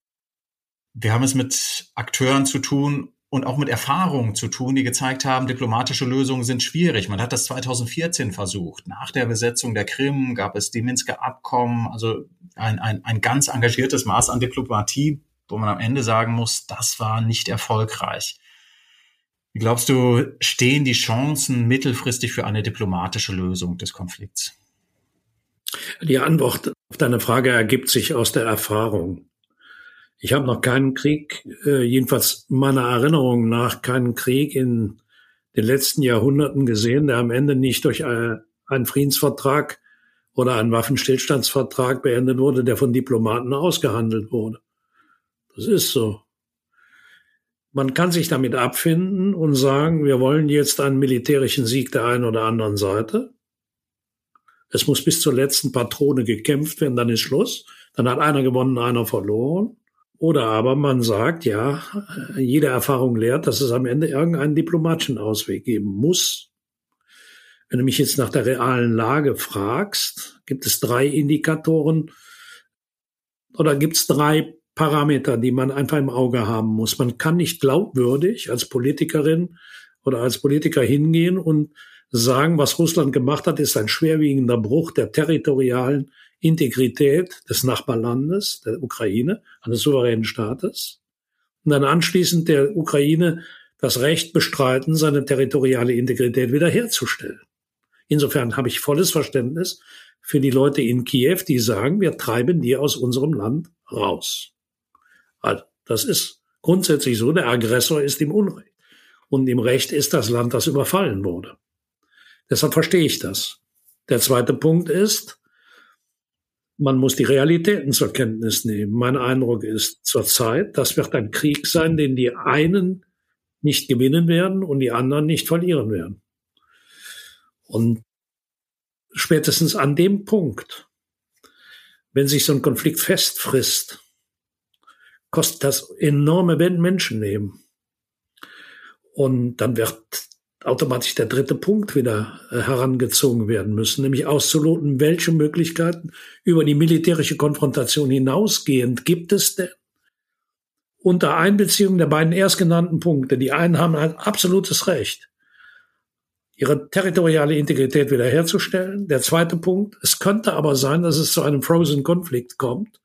Wir haben es mit Akteuren zu tun und auch mit Erfahrungen zu tun, die gezeigt haben, diplomatische Lösungen sind schwierig. Man hat das 2014 versucht. Nach der Besetzung der Krim gab es die Minsker Abkommen, also ein, ein, ein ganz engagiertes Maß an Diplomatie, wo man am Ende sagen muss, das war nicht erfolgreich. Wie glaubst du, stehen die Chancen mittelfristig für eine diplomatische Lösung des Konflikts? Die Antwort auf deine Frage ergibt sich aus der Erfahrung. Ich habe noch keinen Krieg, äh, jedenfalls meiner Erinnerung nach, keinen Krieg in den letzten Jahrhunderten gesehen, der am Ende nicht durch äh, einen Friedensvertrag oder einen Waffenstillstandsvertrag beendet wurde, der von Diplomaten ausgehandelt wurde. Das ist so. Man kann sich damit abfinden und sagen, wir wollen jetzt einen militärischen Sieg der einen oder anderen Seite. Es muss bis zur letzten Patrone gekämpft werden, dann ist Schluss. Dann hat einer gewonnen, einer verloren. Oder aber man sagt, ja, jede Erfahrung lehrt, dass es am Ende irgendeinen diplomatischen Ausweg geben muss. Wenn du mich jetzt nach der realen Lage fragst, gibt es drei Indikatoren oder gibt es drei Parameter, die man einfach im Auge haben muss. Man kann nicht glaubwürdig als Politikerin oder als Politiker hingehen und sagen, was Russland gemacht hat, ist ein schwerwiegender Bruch der territorialen Integrität des Nachbarlandes, der Ukraine, eines souveränen Staates. Und dann anschließend der Ukraine das Recht bestreiten, seine territoriale Integrität wiederherzustellen. Insofern habe ich volles Verständnis für die Leute in Kiew, die sagen, wir treiben die aus unserem Land raus. Also, das ist grundsätzlich so. Der Aggressor ist im Unrecht. Und im Recht ist das Land, das überfallen wurde. Deshalb verstehe ich das. Der zweite Punkt ist, man muss die Realitäten zur Kenntnis nehmen. Mein Eindruck ist zurzeit, das wird ein Krieg sein, den die einen nicht gewinnen werden und die anderen nicht verlieren werden. Und spätestens an dem Punkt, wenn sich so ein Konflikt festfrisst, kostet das enorme Menschenleben. Und dann wird automatisch der dritte Punkt wieder äh, herangezogen werden müssen, nämlich auszuloten, welche Möglichkeiten über die militärische Konfrontation hinausgehend gibt es denn? Unter Einbeziehung der beiden erstgenannten Punkte. Die einen haben ein absolutes Recht, ihre territoriale Integrität wiederherzustellen. Der zweite Punkt, es könnte aber sein, dass es zu einem Frozen Konflikt kommt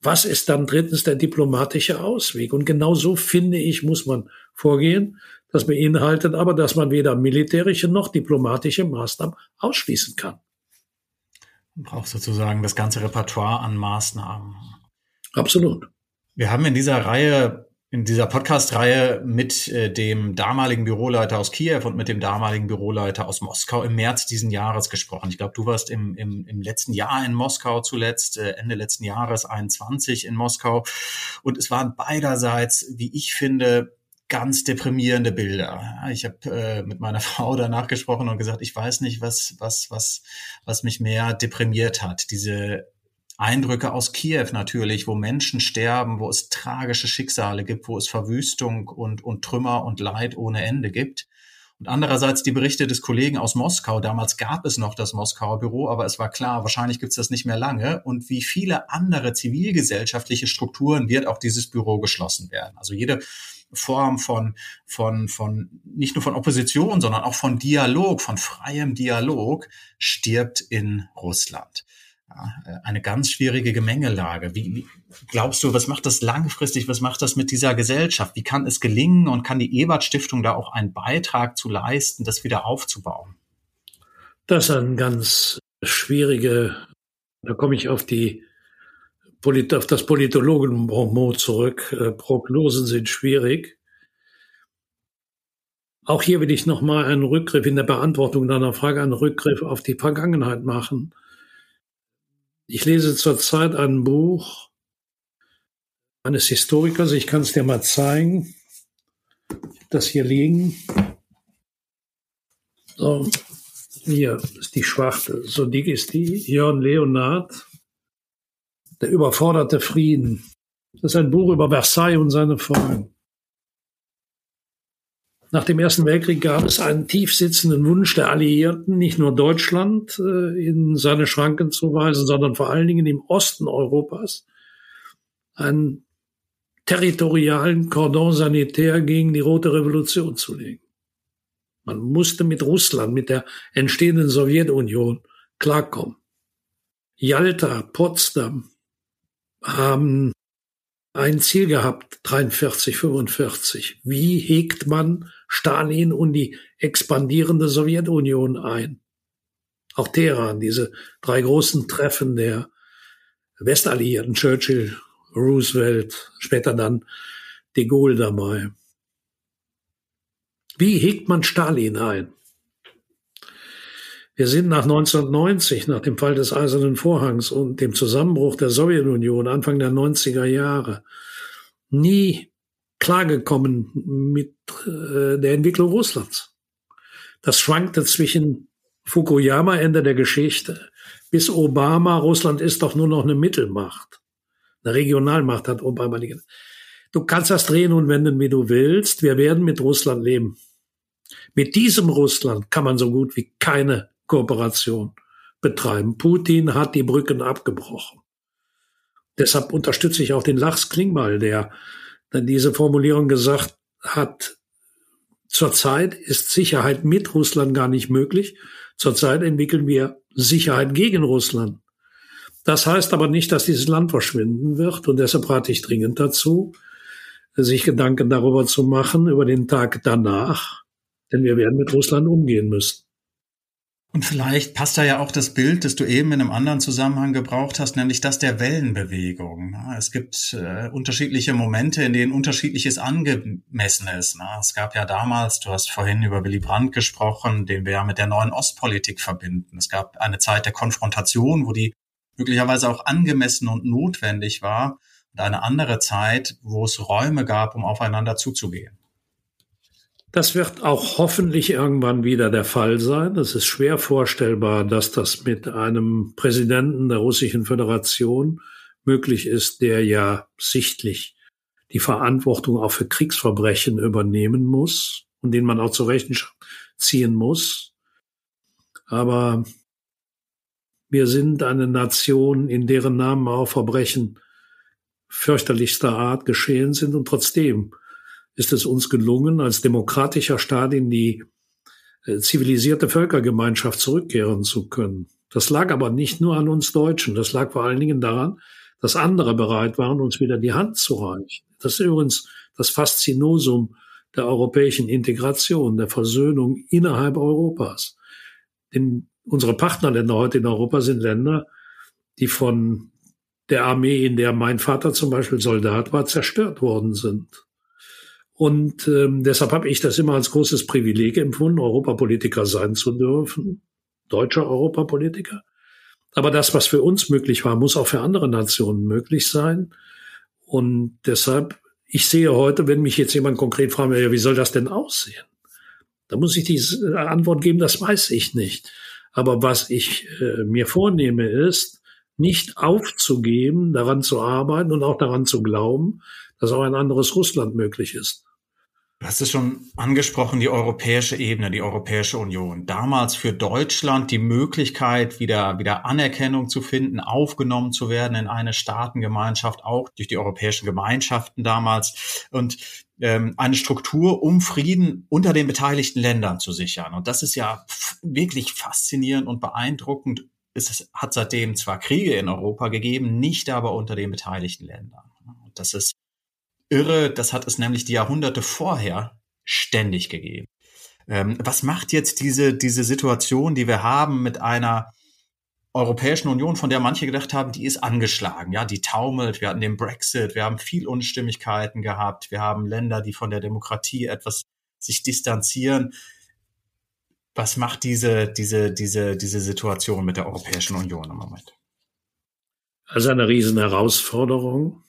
was ist dann drittens der diplomatische Ausweg? Und genau so finde ich, muss man vorgehen. Das beinhaltet aber, dass man weder militärische noch diplomatische Maßnahmen ausschließen kann. Man braucht sozusagen das ganze Repertoire an Maßnahmen. Absolut. Wir haben in dieser Reihe in dieser Podcast-Reihe mit äh, dem damaligen Büroleiter aus Kiew und mit dem damaligen Büroleiter aus Moskau im März diesen Jahres gesprochen. Ich glaube, du warst im, im, im letzten Jahr in Moskau zuletzt, äh, Ende letzten Jahres 21 in Moskau. Und es waren beiderseits, wie ich finde, ganz deprimierende Bilder. Ich habe äh, mit meiner Frau danach gesprochen und gesagt, ich weiß nicht, was was was was mich mehr deprimiert hat. Diese Eindrücke aus Kiew natürlich, wo Menschen sterben, wo es tragische Schicksale gibt, wo es Verwüstung und, und Trümmer und Leid ohne Ende gibt. Und andererseits die Berichte des Kollegen aus Moskau. Damals gab es noch das Moskauer Büro, aber es war klar, wahrscheinlich gibt es das nicht mehr lange. Und wie viele andere zivilgesellschaftliche Strukturen wird auch dieses Büro geschlossen werden. Also jede Form von, von, von, nicht nur von Opposition, sondern auch von Dialog, von freiem Dialog stirbt in Russland ja, äh, eine ganz schwierige Gemengelage. Wie, wie glaubst du, was macht das langfristig? Was macht das mit dieser Gesellschaft? Wie kann es gelingen und kann die Ebert Stiftung da auch einen Beitrag zu leisten, das wieder aufzubauen? Das ist ein ganz schwierige, da komme ich auf die auf das Politologen-Bonmot zurück. Äh, Prognosen sind schwierig. Auch hier will ich nochmal einen Rückgriff in der Beantwortung deiner Frage, einen Rückgriff auf die Vergangenheit machen. Ich lese zurzeit ein Buch eines Historikers, ich kann es dir mal zeigen. Das hier liegen. So, hier ist die Schwachtel, so dick ist die. Jörn Leonard, der überforderte Frieden. Das ist ein Buch über Versailles und seine Folgen. Nach dem Ersten Weltkrieg gab es einen tief sitzenden Wunsch der Alliierten, nicht nur Deutschland äh, in seine Schranken zu weisen, sondern vor allen Dingen im Osten Europas einen territorialen Cordon sanitär gegen die Rote Revolution zu legen. Man musste mit Russland, mit der entstehenden Sowjetunion klarkommen. Yalta, Potsdam haben ein Ziel gehabt, 43, 45. Wie hegt man Stalin und die expandierende Sowjetunion ein? Auch Teheran, diese drei großen Treffen der Westalliierten, Churchill, Roosevelt, später dann de Gaulle dabei. Wie hegt man Stalin ein? Wir sind nach 1990, nach dem Fall des Eisernen Vorhangs und dem Zusammenbruch der Sowjetunion Anfang der 90er Jahre nie klargekommen mit äh, der Entwicklung Russlands. Das schwankte zwischen Fukuyama, Ende der Geschichte, bis Obama, Russland ist doch nur noch eine Mittelmacht. Eine Regionalmacht hat Obama. Du kannst das drehen und wenden, wie du willst. Wir werden mit Russland leben. Mit diesem Russland kann man so gut wie keine Kooperation betreiben. Putin hat die Brücken abgebrochen. Deshalb unterstütze ich auch den Lachs Klingbeil, der dann diese Formulierung gesagt hat, zurzeit ist Sicherheit mit Russland gar nicht möglich. Zurzeit entwickeln wir Sicherheit gegen Russland. Das heißt aber nicht, dass dieses Land verschwinden wird. Und deshalb rate ich dringend dazu, sich Gedanken darüber zu machen, über den Tag danach. Denn wir werden mit Russland umgehen müssen. Und vielleicht passt da ja auch das Bild, das du eben in einem anderen Zusammenhang gebraucht hast, nämlich das der Wellenbewegung. Es gibt äh, unterschiedliche Momente, in denen unterschiedliches angemessen ist. Es gab ja damals, du hast vorhin über Willy Brandt gesprochen, den wir ja mit der neuen Ostpolitik verbinden. Es gab eine Zeit der Konfrontation, wo die möglicherweise auch angemessen und notwendig war, und eine andere Zeit, wo es Räume gab, um aufeinander zuzugehen. Das wird auch hoffentlich irgendwann wieder der Fall sein. Es ist schwer vorstellbar, dass das mit einem Präsidenten der Russischen Föderation möglich ist, der ja sichtlich die Verantwortung auch für Kriegsverbrechen übernehmen muss und den man auch zur Rechenschaft ziehen muss. Aber wir sind eine Nation, in deren Namen auch Verbrechen fürchterlichster Art geschehen sind und trotzdem ist es uns gelungen, als demokratischer Staat in die äh, zivilisierte Völkergemeinschaft zurückkehren zu können. Das lag aber nicht nur an uns Deutschen, das lag vor allen Dingen daran, dass andere bereit waren, uns wieder die Hand zu reichen. Das ist übrigens das Faszinosum der europäischen Integration, der Versöhnung innerhalb Europas. Denn unsere Partnerländer heute in Europa sind Länder, die von der Armee, in der mein Vater zum Beispiel Soldat war, zerstört worden sind. Und ähm, deshalb habe ich das immer als großes Privileg empfunden, Europapolitiker sein zu dürfen, deutscher Europapolitiker. Aber das, was für uns möglich war, muss auch für andere Nationen möglich sein. Und deshalb, ich sehe heute, wenn mich jetzt jemand konkret fragt, ja, wie soll das denn aussehen? Da muss ich die Antwort geben, das weiß ich nicht. Aber was ich äh, mir vornehme, ist, nicht aufzugeben, daran zu arbeiten und auch daran zu glauben, dass auch ein anderes Russland möglich ist. Du hast es schon angesprochen, die europäische Ebene, die Europäische Union. Damals für Deutschland die Möglichkeit, wieder, wieder Anerkennung zu finden, aufgenommen zu werden in eine Staatengemeinschaft, auch durch die europäischen Gemeinschaften damals. Und ähm, eine Struktur, um Frieden unter den beteiligten Ländern zu sichern. Und das ist ja wirklich faszinierend und beeindruckend. Es hat seitdem zwar Kriege in Europa gegeben, nicht aber unter den beteiligten Ländern. Und das ist irre. Das hat es nämlich die Jahrhunderte vorher ständig gegeben. Ähm, was macht jetzt diese, diese Situation, die wir haben mit einer Europäischen Union, von der manche gedacht haben, die ist angeschlagen, ja, die taumelt. Wir hatten den Brexit, wir haben viel Unstimmigkeiten gehabt, wir haben Länder, die von der Demokratie etwas sich distanzieren. Was macht diese, diese, diese, diese Situation mit der Europäischen Union im Moment? Also eine Riesenherausforderung.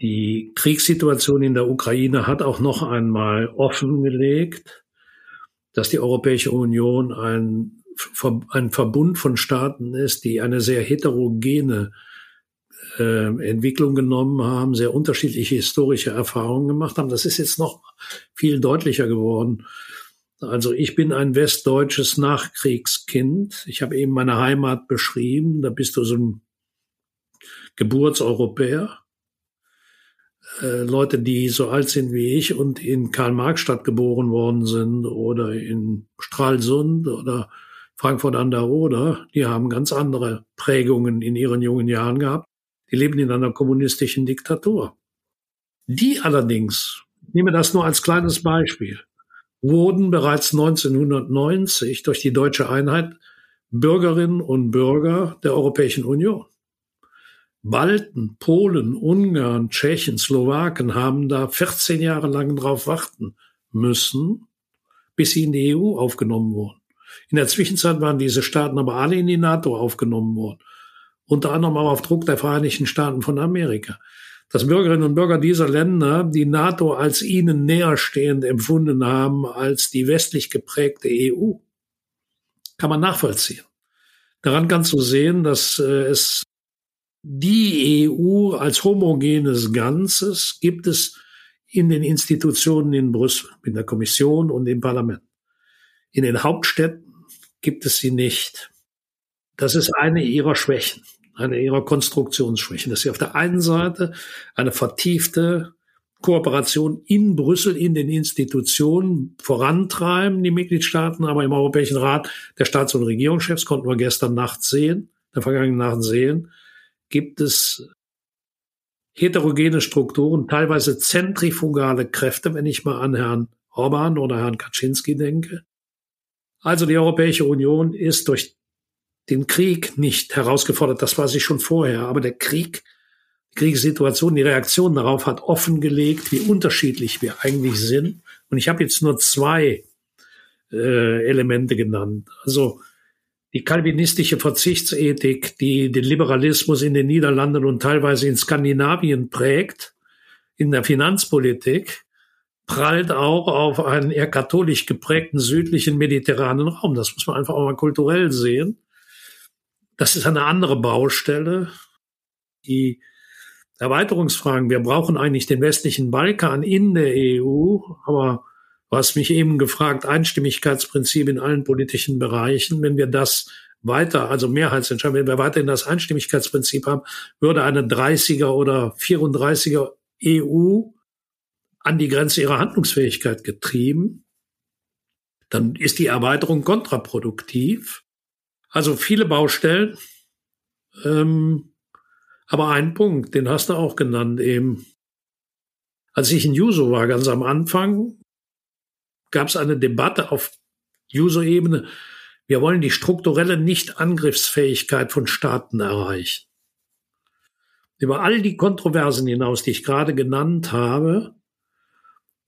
Die Kriegssituation in der Ukraine hat auch noch einmal offengelegt, dass die Europäische Union ein, ein Verbund von Staaten ist, die eine sehr heterogene äh, Entwicklung genommen haben, sehr unterschiedliche historische Erfahrungen gemacht haben. Das ist jetzt noch viel deutlicher geworden. Also ich bin ein westdeutsches Nachkriegskind. Ich habe eben meine Heimat beschrieben. Da bist du so ein Geburtseuropäer. Äh, Leute, die so alt sind wie ich und in Karl-Marx-Stadt geboren worden sind oder in Stralsund oder Frankfurt an der Oder, die haben ganz andere Prägungen in ihren jungen Jahren gehabt. Die leben in einer kommunistischen Diktatur. Die allerdings, ich nehme das nur als kleines Beispiel, wurden bereits 1990 durch die deutsche Einheit Bürgerinnen und Bürger der Europäischen Union. Balten, Polen, Ungarn, Tschechen, Slowaken haben da 14 Jahre lang drauf warten müssen, bis sie in die EU aufgenommen wurden. In der Zwischenzeit waren diese Staaten aber alle in die NATO aufgenommen worden. Unter anderem auch auf Druck der Vereinigten Staaten von Amerika. Dass Bürgerinnen und Bürger dieser Länder die NATO als ihnen näherstehend empfunden haben als die westlich geprägte EU, kann man nachvollziehen. Daran kannst du sehen, dass äh, es die EU als homogenes Ganzes gibt es in den Institutionen in Brüssel, in der Kommission und im Parlament. In den Hauptstädten gibt es sie nicht. Das ist eine ihrer Schwächen, eine ihrer Konstruktionsschwächen, dass sie auf der einen Seite eine vertiefte Kooperation in Brüssel, in den Institutionen vorantreiben, die Mitgliedstaaten, aber im Europäischen Rat der Staats- und Regierungschefs konnten wir gestern Nacht sehen, der vergangenen Nacht sehen, gibt es heterogene Strukturen, teilweise zentrifugale Kräfte, wenn ich mal an Herrn Orban oder Herrn Kaczynski denke. Also die Europäische Union ist durch den Krieg nicht herausgefordert, das war sie schon vorher, aber der Krieg, die Kriegssituation, die Reaktion darauf hat offengelegt, wie unterschiedlich wir eigentlich sind. Und ich habe jetzt nur zwei äh, Elemente genannt. Also die kalvinistische Verzichtsethik, die den Liberalismus in den Niederlanden und teilweise in Skandinavien prägt, in der Finanzpolitik, prallt auch auf einen eher katholisch geprägten südlichen mediterranen Raum. Das muss man einfach auch mal kulturell sehen. Das ist eine andere Baustelle. Die Erweiterungsfragen, wir brauchen eigentlich den westlichen Balkan in der EU, aber Du hast mich eben gefragt, Einstimmigkeitsprinzip in allen politischen Bereichen. Wenn wir das weiter, also Mehrheitsentscheidung, wenn wir weiterhin das Einstimmigkeitsprinzip haben, würde eine 30er oder 34er EU an die Grenze ihrer Handlungsfähigkeit getrieben. Dann ist die Erweiterung kontraproduktiv. Also viele Baustellen. Ähm, aber ein Punkt, den hast du auch genannt eben. Als ich in Juso war, ganz am Anfang, gab es eine Debatte auf User-Ebene. Wir wollen die strukturelle Nicht-Angriffsfähigkeit von Staaten erreichen. Über all die Kontroversen hinaus, die ich gerade genannt habe,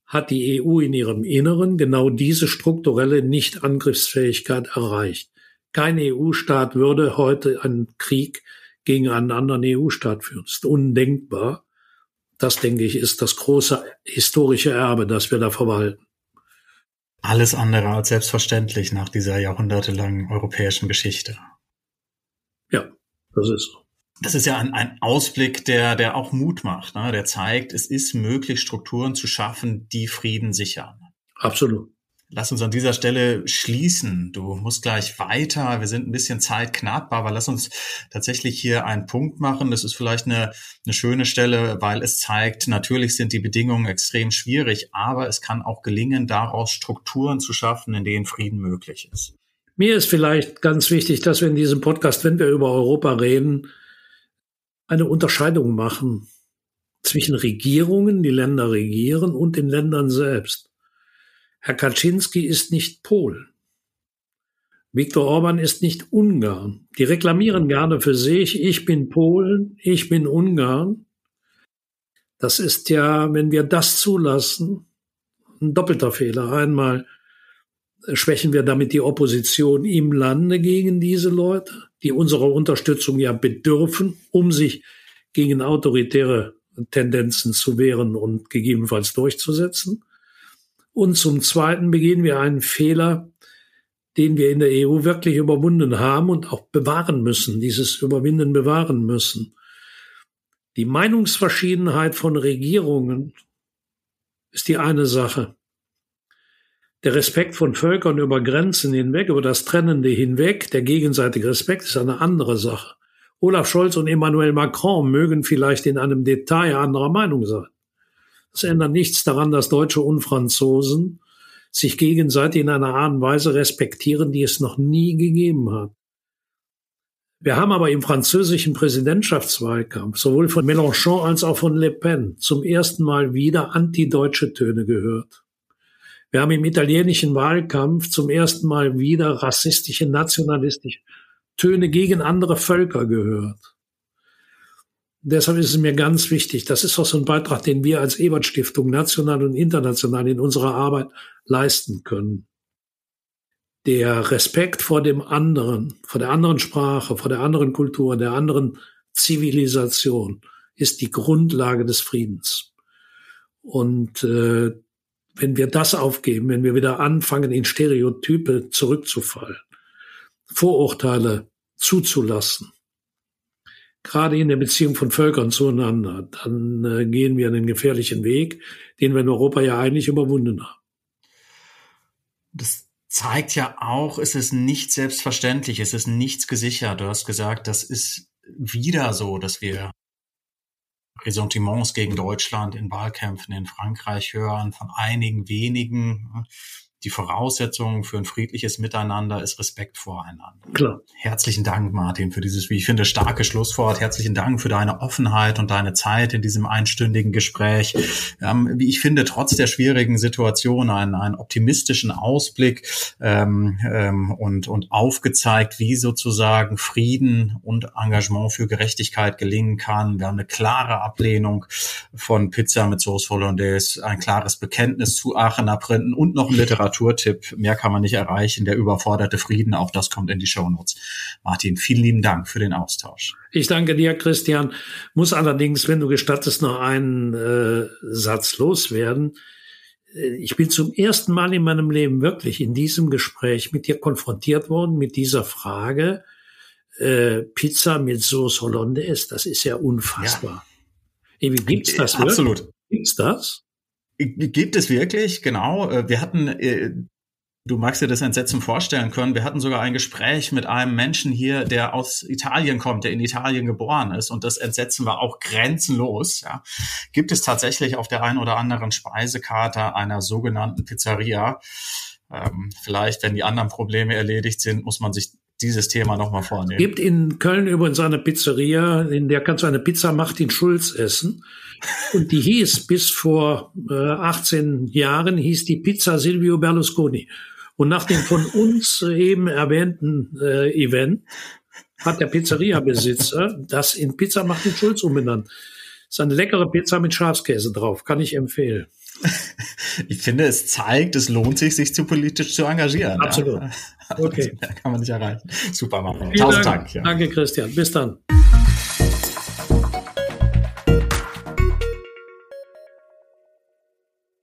hat die EU in ihrem Inneren genau diese strukturelle Nicht-Angriffsfähigkeit erreicht. Kein EU-Staat würde heute einen Krieg gegen einen anderen EU-Staat führen. Das ist undenkbar. Das, denke ich, ist das große historische Erbe, das wir da verwalten alles andere als selbstverständlich nach dieser jahrhundertelangen europäischen Geschichte. Ja, das ist so. Das ist ja ein, ein Ausblick, der, der auch Mut macht, ne? der zeigt, es ist möglich, Strukturen zu schaffen, die Frieden sichern. Absolut. Lass uns an dieser Stelle schließen. Du musst gleich weiter. Wir sind ein bisschen zeitknapp, aber lass uns tatsächlich hier einen Punkt machen. Das ist vielleicht eine, eine schöne Stelle, weil es zeigt, natürlich sind die Bedingungen extrem schwierig, aber es kann auch gelingen, daraus Strukturen zu schaffen, in denen Frieden möglich ist. Mir ist vielleicht ganz wichtig, dass wir in diesem Podcast, wenn wir über Europa reden, eine Unterscheidung machen zwischen Regierungen, die Länder regieren, und den Ländern selbst. Herr Kaczynski ist nicht Polen. Viktor Orban ist nicht Ungarn. Die reklamieren gerne für sich, ich bin Polen, ich bin Ungarn. Das ist ja, wenn wir das zulassen, ein doppelter Fehler. Einmal schwächen wir damit die Opposition im Lande gegen diese Leute, die unserer Unterstützung ja bedürfen, um sich gegen autoritäre Tendenzen zu wehren und gegebenenfalls durchzusetzen. Und zum Zweiten begehen wir einen Fehler, den wir in der EU wirklich überwunden haben und auch bewahren müssen, dieses Überwinden bewahren müssen. Die Meinungsverschiedenheit von Regierungen ist die eine Sache. Der Respekt von Völkern über Grenzen hinweg, über das Trennende hinweg, der gegenseitige Respekt ist eine andere Sache. Olaf Scholz und Emmanuel Macron mögen vielleicht in einem Detail anderer Meinung sein. Das ändert nichts daran, dass Deutsche und Franzosen sich gegenseitig in einer Art und Weise respektieren, die es noch nie gegeben hat. Wir haben aber im französischen Präsidentschaftswahlkampf sowohl von Mélenchon als auch von Le Pen zum ersten Mal wieder antideutsche Töne gehört. Wir haben im italienischen Wahlkampf zum ersten Mal wieder rassistische, nationalistische Töne gegen andere Völker gehört. Deshalb ist es mir ganz wichtig, das ist auch so ein Beitrag, den wir als Ebert Stiftung national und international in unserer Arbeit leisten können. Der Respekt vor dem anderen, vor der anderen Sprache, vor der anderen Kultur, der anderen Zivilisation ist die Grundlage des Friedens. Und äh, wenn wir das aufgeben, wenn wir wieder anfangen, in Stereotype zurückzufallen, Vorurteile zuzulassen, gerade in der Beziehung von Völkern zueinander, dann äh, gehen wir einen gefährlichen Weg, den wir in Europa ja eigentlich überwunden haben. Das zeigt ja auch, es ist nicht selbstverständlich, es ist nichts gesichert. Du hast gesagt, das ist wieder so, dass wir Ressentiments gegen Deutschland in Wahlkämpfen in Frankreich hören, von einigen wenigen die Voraussetzung für ein friedliches Miteinander ist Respekt voreinander. Klar. Herzlichen Dank, Martin, für dieses, wie ich finde, starke Schlusswort. Herzlichen Dank für deine Offenheit und deine Zeit in diesem einstündigen Gespräch. Ähm, wie ich finde, trotz der schwierigen Situation einen, einen optimistischen Ausblick ähm, ähm, und, und aufgezeigt, wie sozusagen Frieden und Engagement für Gerechtigkeit gelingen kann. Wir haben eine klare Ablehnung von Pizza mit Sauce Hollandaise, ein klares Bekenntnis zu Aachener Printen und noch ein Literatur Literaturtipp. Mehr kann man nicht erreichen. Der überforderte Frieden, auch das kommt in die Shownotes. Martin, vielen lieben Dank für den Austausch. Ich danke dir, Christian. Muss allerdings, wenn du gestattest, noch einen äh, Satz loswerden. Äh, ich bin zum ersten Mal in meinem Leben wirklich in diesem Gespräch mit dir konfrontiert worden, mit dieser Frage, äh, Pizza mit Sauce Hollandaise, das ist ja unfassbar. Ja. Wie gibt's das wirklich? Absolut. Gibt's das? Gibt es wirklich, genau. Äh, wir hatten, äh, du magst dir das Entsetzen vorstellen können, wir hatten sogar ein Gespräch mit einem Menschen hier, der aus Italien kommt, der in Italien geboren ist. Und das Entsetzen war auch grenzenlos. Ja. Gibt es tatsächlich auf der einen oder anderen Speisekarte einer sogenannten Pizzeria? Ähm, vielleicht, wenn die anderen Probleme erledigt sind, muss man sich dieses Thema nochmal vornehmen. Gibt in Köln übrigens eine Pizzeria, in der kannst du eine Pizza Martin Schulz essen. Und die hieß bis vor äh, 18 Jahren, hieß die Pizza Silvio Berlusconi. Und nach dem von uns eben erwähnten äh, Event hat der Pizzeria-Besitzer das in Pizza Martin Schulz umbenannt. Das ist eine leckere Pizza mit Schafskäse drauf, kann ich empfehlen. Ich finde, es zeigt, es lohnt sich, sich zu politisch zu engagieren. Absolut. Ja. Okay. kann man nicht erreichen. Super, Martin. Tausend Dank. Dank ja. Danke, Christian. Bis dann.